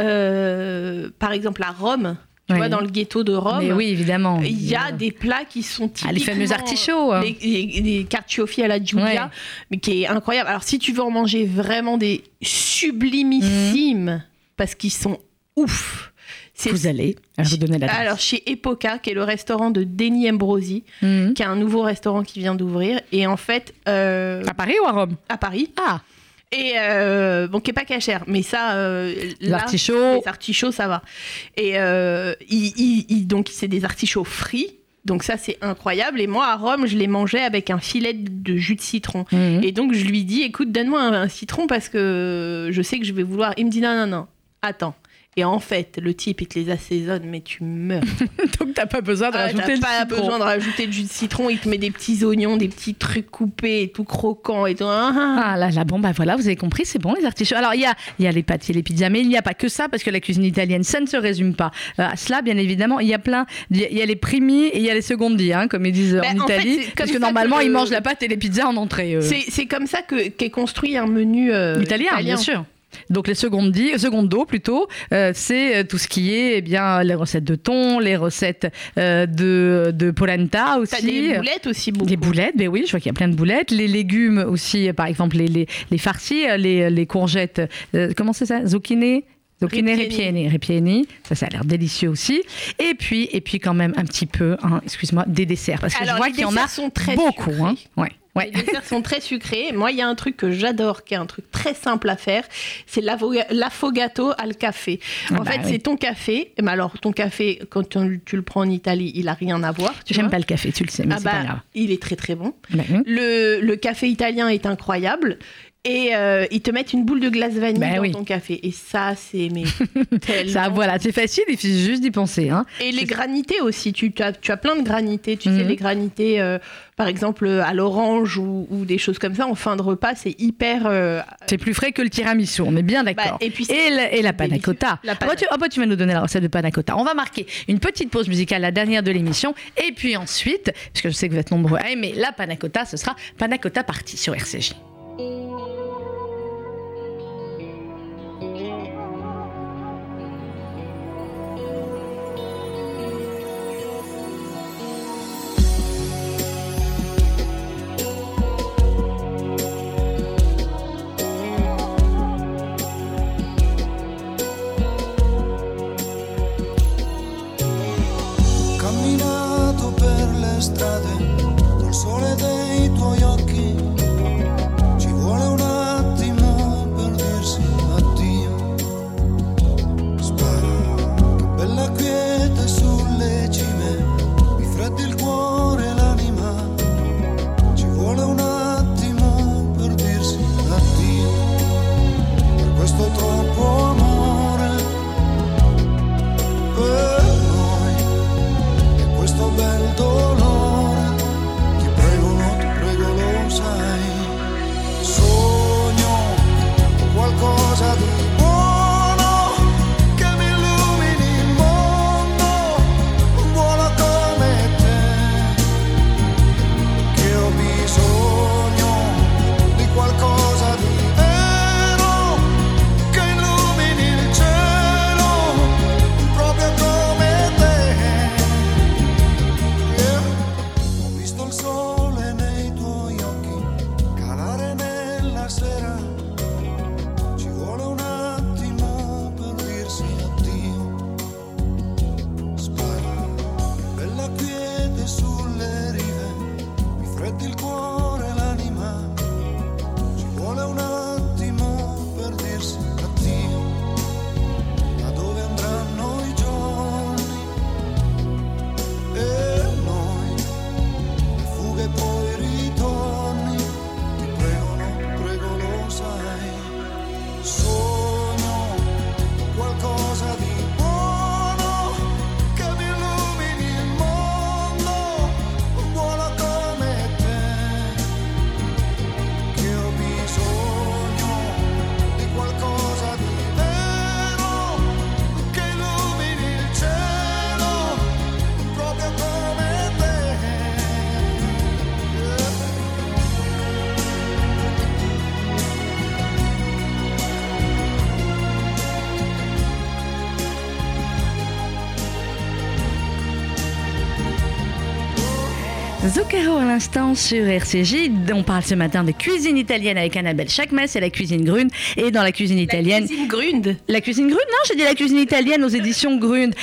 Speaker 2: euh, par exemple, à Rome, tu
Speaker 1: Oui.
Speaker 2: vois, dans le ghetto de Rome,
Speaker 1: Mais oui, évidemment.
Speaker 2: il y a des plats qui sont
Speaker 1: Ah,
Speaker 2: typiquement...
Speaker 1: les fameux artichauts. hein.
Speaker 2: Les, les, les carciofi à la Giulia,
Speaker 1: Ouais.
Speaker 2: mais qui est incroyable. Alors, si tu veux en manger vraiment des sublimissimes, parce qu'ils sont ouf,
Speaker 1: Vous allez, je vous donner la
Speaker 2: alors chez Epoca, qui est le restaurant de Denis Ambrosi,
Speaker 1: Mhm.
Speaker 2: qui est un nouveau restaurant qui vient d'ouvrir, et en fait, euh,
Speaker 1: À Paris ou à Rome?
Speaker 2: À Paris,
Speaker 1: Ah,
Speaker 2: et euh, bon, qui est pas cachère, mais ça, euh,
Speaker 1: l'artichaut.
Speaker 2: les artichauts, ça va. Et euh, il- il- il- donc, c'est des artichauts frits. Donc ça, c'est incroyable. Et moi, à Rome, je les mangeais avec un filet de jus de citron.
Speaker 1: Mhm.
Speaker 2: Et donc, je lui dis, écoute, donne-moi un, un citron parce que je sais que je vais vouloir. Il me dit, non, non, non, attends. Et en fait, le type, il te les assaisonne, mais tu meurs. *laughs*
Speaker 1: Donc t'as pas besoin de
Speaker 2: Ah,
Speaker 1: rajouter le
Speaker 2: pas
Speaker 1: citron.
Speaker 2: besoin de rajouter du jus de citron. Il te met des petits oignons, des petits trucs coupés et tout croquant et tout. Ah, ah.
Speaker 1: Ah là là, bon bah voilà, vous avez compris, c'est bon les artichauts. Alors il y a, y a les a les pizzas, mais il n'y a pas que ça, parce que la cuisine italienne, ça ne se résume pas euh, à cela, bien évidemment. Il y a plein, il y a, les primi et il y a les secondi, hein, comme ils disent
Speaker 2: Ben,
Speaker 1: en Italie, parce que normalement
Speaker 2: que
Speaker 1: ils mangent la pâte et les pizzas en entrée. euh,
Speaker 2: C'est comme ça que qu'est construit un menu euh,
Speaker 1: italien, bien sûr. Donc les secondi, secondo plutôt, euh, c'est euh, tout ce qui est eh bien les recettes de thon, les recettes euh, de, de polenta aussi.
Speaker 2: T'as des boulettes aussi beaucoup.
Speaker 1: Des boulettes, ben oui, je vois qu'il y a plein de boulettes. Les légumes aussi, par exemple, les, les, les farcis, les, les courgettes, euh, comment c'est ça? Zucchini? Zucchini
Speaker 2: Ripieni.
Speaker 1: ripieni, ripieni, ça, ça a l'air délicieux aussi. Et puis, et puis quand même un petit peu, hein, excuse-moi, des desserts, parce que
Speaker 2: Alors,
Speaker 1: je vois qu'il y en a
Speaker 2: sont très
Speaker 1: beaucoup. Hein. Ouais, ouais.
Speaker 2: Les desserts sont très sucrés. Moi, il y a un truc que j'adore, qui est un truc très simple à faire, c'est l'affogato al café.
Speaker 1: Ah
Speaker 2: en
Speaker 1: bah
Speaker 2: fait,
Speaker 1: oui.
Speaker 2: c'est ton café. Mais alors, ton café, quand tu le prends en Italie, il a rien à voir. tu
Speaker 1: J'aime pas le café, tu le sais, mais
Speaker 2: Ah
Speaker 1: c'est
Speaker 2: bah,
Speaker 1: pas grave.
Speaker 2: il est très très bon.
Speaker 1: Ben oui.
Speaker 2: Le, le café italien est incroyable. Et euh, ils te mettent une boule de glace vanille
Speaker 1: Bah
Speaker 2: dans
Speaker 1: oui.
Speaker 2: ton café. Et ça, c'est mais *laughs* tellement
Speaker 1: Ça, voilà, c'est facile, il suffit juste d'y penser. Hein.
Speaker 2: Et les granités aussi, tu, tu as, tu as plein de granités, tu
Speaker 1: Mhm.
Speaker 2: sais, les granités, euh, par exemple, à l'orange ou, ou des choses comme ça, en fin de repas, c'est hyper... euh,
Speaker 1: C'est plus frais que le tiramisu, on est bien d'accord.
Speaker 2: bah, et puis
Speaker 1: Et, la- et la panna
Speaker 2: délicieux.
Speaker 1: cotta.
Speaker 2: La panna-
Speaker 1: tu, ah bah, tu vas nous donner la recette de panna cotta. On va marquer une petite pause musicale, la dernière de l'émission. Et puis ensuite, puisque je sais que vous êtes nombreux à aimer la panna cotta, ce sera panna cotta partie sur RCJ. Música l'instant sur RCJ. On parle ce matin de cuisine italienne avec Annabelle Chakmes et la cuisine Grune. Et dans la cuisine italienne.
Speaker 2: Cuisine Grund.
Speaker 1: La cuisine Grune Non, j'ai dit la cuisine italienne aux éditions Grune.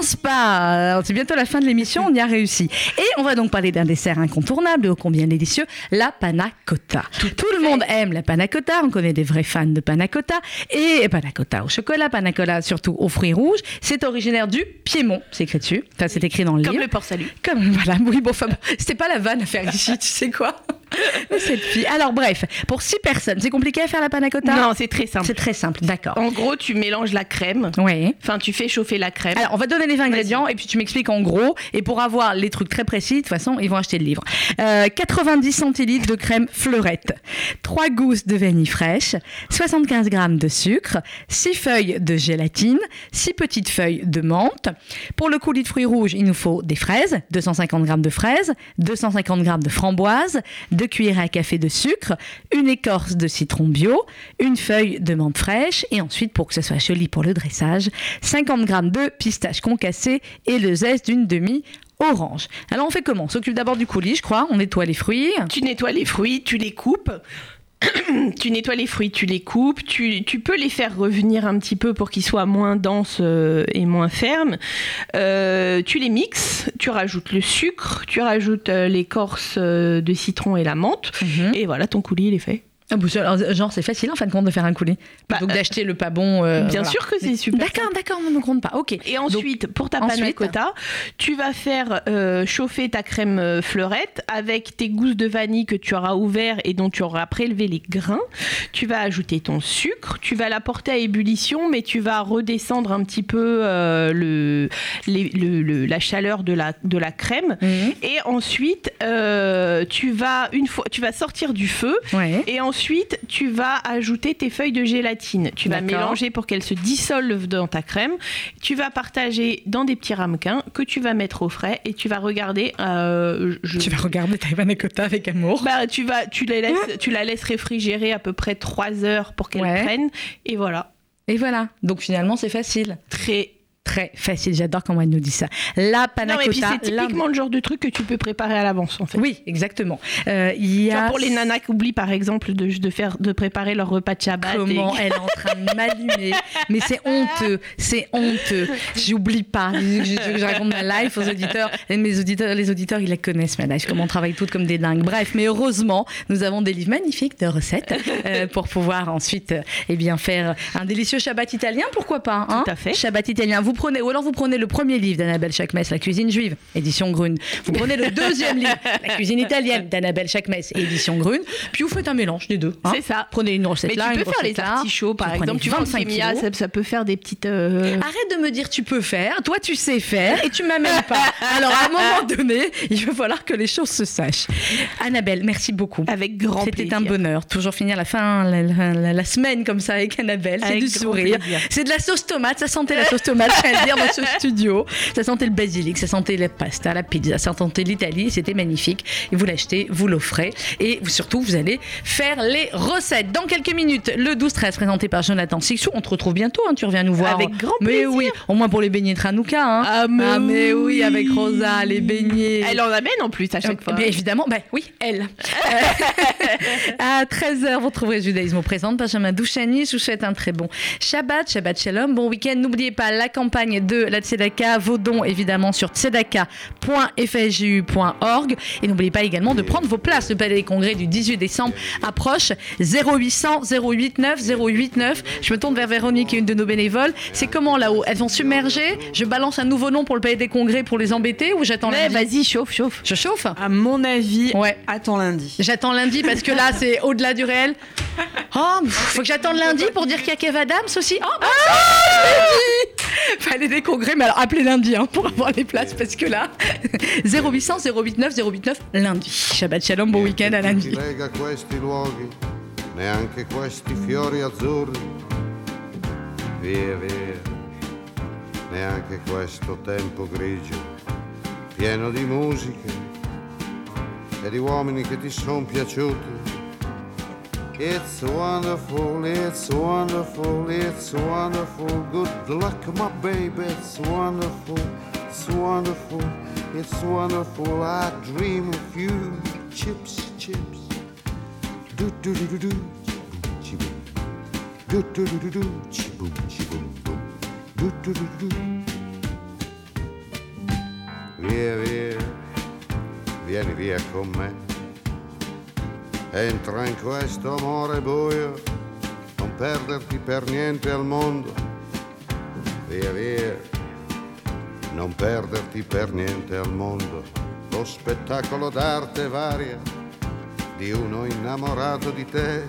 Speaker 1: Commence pas C'est bientôt la fin de l'émission, on y a réussi. Et on va donc parler d'un dessert incontournable, ô combien délicieux, la panna cotta. Tout, le monde aime la panna cotta, on connaît des vrais fans de panna cotta. Et panna cotta au chocolat, panna cotta surtout aux fruits rouges. C'est originaire du Piémont, c'est écrit dessus. Enfin, c'est écrit dans le
Speaker 2: Comme
Speaker 1: livre.
Speaker 2: le port salut.
Speaker 1: Comme voilà, oui, bon, enfin, bon, c'était pas la vanne à faire ici, tu sais quoi *laughs* Cette fille. Alors bref, pour six personnes, c'est compliqué à faire la panna cotta?
Speaker 2: Non, c'est très simple.
Speaker 1: c'est très simple, d'accord.
Speaker 2: En gros, tu mélanges la crème.
Speaker 1: Oui.
Speaker 2: Enfin, tu fais chauffer la crème.
Speaker 1: Alors, on va donner les ingrédients et puis tu m'expliques en gros. Et pour avoir les trucs très précis, de toute façon, ils vont acheter le livre. Euh, 90 centilitres de crème fleurette, 3 gousses de vanille fraîche, 75 grammes de sucre, 6 feuilles de gélatine, 6 petites feuilles de menthe. Pour le coulis de fruits rouges, il nous faut des fraises, 250 grammes de fraises, 250 grammes de framboises, 2 cuillères à café de sucre, une écorce de citron bio, une feuille de menthe fraîche et ensuite, pour que ce soit joli pour le dressage, 50 grammes de pistaches concassées et le zeste d'une demi orange. Alors on fait comment? On s'occupe d'abord du coulis, je crois. On nettoie les fruits.
Speaker 2: Tu nettoies les fruits, tu les coupes. *coughs* tu nettoies les fruits, tu les coupes, tu, tu peux les faire revenir un petit peu pour qu'ils soient moins denses euh, et moins fermes. Euh, tu les mixes, tu rajoutes le sucre, tu rajoutes euh, l'écorce de citron et la menthe, et voilà, ton coulis il est fait.
Speaker 1: Ah, bah, genre c'est facile en fin de compte de faire un coulis.
Speaker 2: Bah,
Speaker 1: Donc
Speaker 2: euh,
Speaker 1: d'acheter le pas bon. euh,
Speaker 2: Bien
Speaker 1: voilà.
Speaker 2: sûr que c'est super.
Speaker 1: D'accord, d'accord, on ne compte pas. Ok.
Speaker 2: Et ensuite, pour ta panna cotta, tu vas faire euh, chauffer ta crème fleurette avec tes gousses de vanille que tu auras ouvert et dont tu auras prélevé les grains. Tu vas ajouter ton sucre, tu vas la porter à ébullition, mais tu vas redescendre un petit peu euh, le, les- le- le- la chaleur de la, de la crème.
Speaker 1: Mhm.
Speaker 2: Et ensuite, tu vas une fois, tu vas sortir du feu.
Speaker 1: Ouais.
Speaker 2: Et ensuite, tu vas ajouter tes feuilles de gélatine. Tu vas mélanger pour qu'elles se dissolvent dans ta crème. Tu vas partager dans des petits ramequins que tu vas mettre au frais et tu vas regarder. euh, je-
Speaker 1: Tu vas regarder ta panna avec amour.
Speaker 2: Bah, tu vas, tu la laisses, tu la laisses réfrigérer à peu près 3 heures pour qu'elle
Speaker 1: Ouais.
Speaker 2: prenne. Et voilà,
Speaker 1: Et voilà. Donc finalement c'est facile.
Speaker 2: très.
Speaker 1: Très facile. J'adore comment elle nous dit ça. La panna
Speaker 2: Non,
Speaker 1: cotta.
Speaker 2: c'est typiquement le genre de truc que tu peux préparer à l'avance en fait.
Speaker 1: Oui, exactement. Euh, Il y a
Speaker 2: pour les nanas qui oublient par exemple de, de faire de préparer leur repas de Shabbat. et-
Speaker 1: Comment elle est en train de m'allumer. Mais c'est honteux, c'est honteux. J'oublie pas. Je, je- je raconte ma life aux auditeurs. Et mes auditeurs, les auditeurs, ils la connaissent, ma life. Comment on travaille toutes comme des dingues. Bref, mais heureusement, nous avons des livres magnifiques de recettes euh, pour pouvoir ensuite, euh, eh bien, faire un délicieux Shabbat italien. Pourquoi pas hein
Speaker 2: Tout à fait.
Speaker 1: Shabbat italien. Vous prenez, ou alors vous prenez le premier livre d'Annabelle Chakmes, La cuisine juive, édition Grune. Vous prenez le deuxième livre, La cuisine italienne d'Annabelle Chakmes, édition Grune. Puis vous faites un mélange des deux. hein.
Speaker 2: C'est ça.
Speaker 1: Prenez une recette
Speaker 2: Mais
Speaker 1: là,
Speaker 2: tu
Speaker 1: une
Speaker 2: peux faire les artichauts par exemple. Tu vois, en
Speaker 1: 25
Speaker 2: kémia,
Speaker 1: kilos.
Speaker 2: ça, ça peut faire des petites. euh,
Speaker 1: Arrête de me dire tu peux faire, toi tu sais faire et tu m'amènes *laughs* pas. Alors à un moment donné, il va falloir que les choses se sachent. Annabelle, merci beaucoup.
Speaker 2: Avec grand
Speaker 1: C'était
Speaker 2: plaisir.
Speaker 1: un bonheur. Toujours finir la fin, la, la- la- la semaine comme ça avec Annabelle. C'est du sourire. C'est de la sauce tomate. Ça sentait la sauce tomate, *laughs* dire, dans ce studio. Ça sentait le basilic, ça sentait la pasta, la pizza, ça sentait l'Italie. C'était magnifique. Et vous l'achetez, vous l'offrez. Et surtout, vous allez faire les recettes. Dans quelques minutes, le 12-13 présenté par Jonathan Sixou. On te retrouve bientôt. hein, tu reviens nous voir.
Speaker 2: Avec grand
Speaker 1: Mais
Speaker 2: plaisir.
Speaker 1: oui, au moins pour les beignets de Hanouka. Hein.
Speaker 2: Ah, mais
Speaker 1: oui.
Speaker 2: oui.
Speaker 1: avec Rosa, les beignets.
Speaker 2: Elle en amène en plus à chaque fois.
Speaker 1: Bien évidemment, bah oui, elle. *laughs* Euh, à 13h, vous trouverez Judaïsme au présent. Benjamin Douchani, je vous souhaite un très bon Shabbat, Shabbat Shalom, bon week-end. N'oubliez pas la campagne de la Tzedaka, vos dons évidemment sur tzedaka.fju.org. Et n'oubliez pas également de prendre vos places. Le palais des congrès du 18 décembre approche 0800 089 089. Je me tourne vers Véronique, une de nos bénévoles. C'est comment là-haut? Elles vont submerger? Je balance un nouveau nom pour le palais des congrès pour les embêter ou j'attends lundi?
Speaker 2: vas-y, chauffe, chauffe.
Speaker 1: Je chauffe?
Speaker 7: À mon avis,
Speaker 1: Ouais.
Speaker 7: attends lundi.
Speaker 1: J'attends lundi parce que là, *laughs* c'est au-delà du réel. Oh, pff, faut que j'attende lundi pour dire qu'il y a Kev Adams aussi. Oh, bah, ça, je l'ai dit *laughs* Fallait des congrès, mais alors appelez lundi hein, pour avoir les places parce que là, 0800 089 089 lundi. Shabbat Shalom, bon week-end à lundi.
Speaker 8: neanche questi fiori azzurri. Via, via, neanche questo tempo grigio, pieno di musiche e di uomini che ti sono piaciuti. It's wonderful, it's wonderful, it's wonderful. Good luck, my baby, it's wonderful, it's wonderful, It's wonderful, I dream of you. Chips, chips. Do do do do do. Chi boom. Do do do do do. Chi boom, chi boom boom. Do do do do do. Via, via. Vieni via con me. Entra in questo amore buio. Non perderti per niente al mondo. Via, via non perderti per niente al mondo lo spettacolo d'arte varia di uno innamorato di te.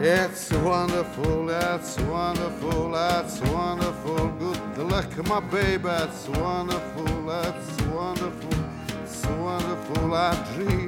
Speaker 8: It's wonderful, it's wonderful, it's wonderful. Good luck, my baby, it's wonderful, it's wonderful, it's wonderful. I dream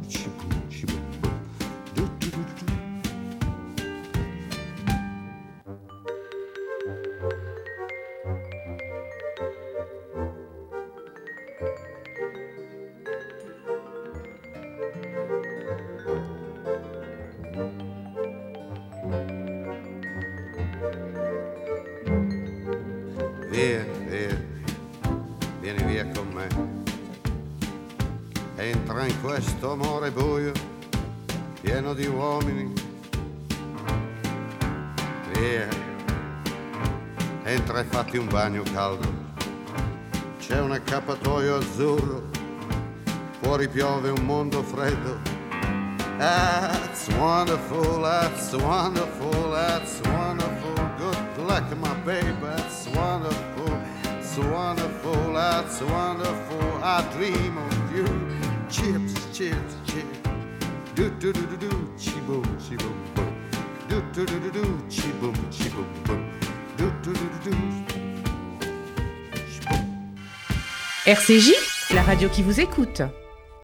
Speaker 8: fatti un bagno caldo. C'è un accappatoio azzurro, fuori piove un mondo freddo. That's wonderful, that's wonderful, that's wonderful. Good luck, my baby, that's wonderful, it's wonderful, that's wonderful. I dream of you. Chips, chips, chips. Do do do do do, chi boom, chi boom. Do do do do do, chi boom, chi boom boom. Do do do do do.
Speaker 7: RCJ, la radio qui vous écoute.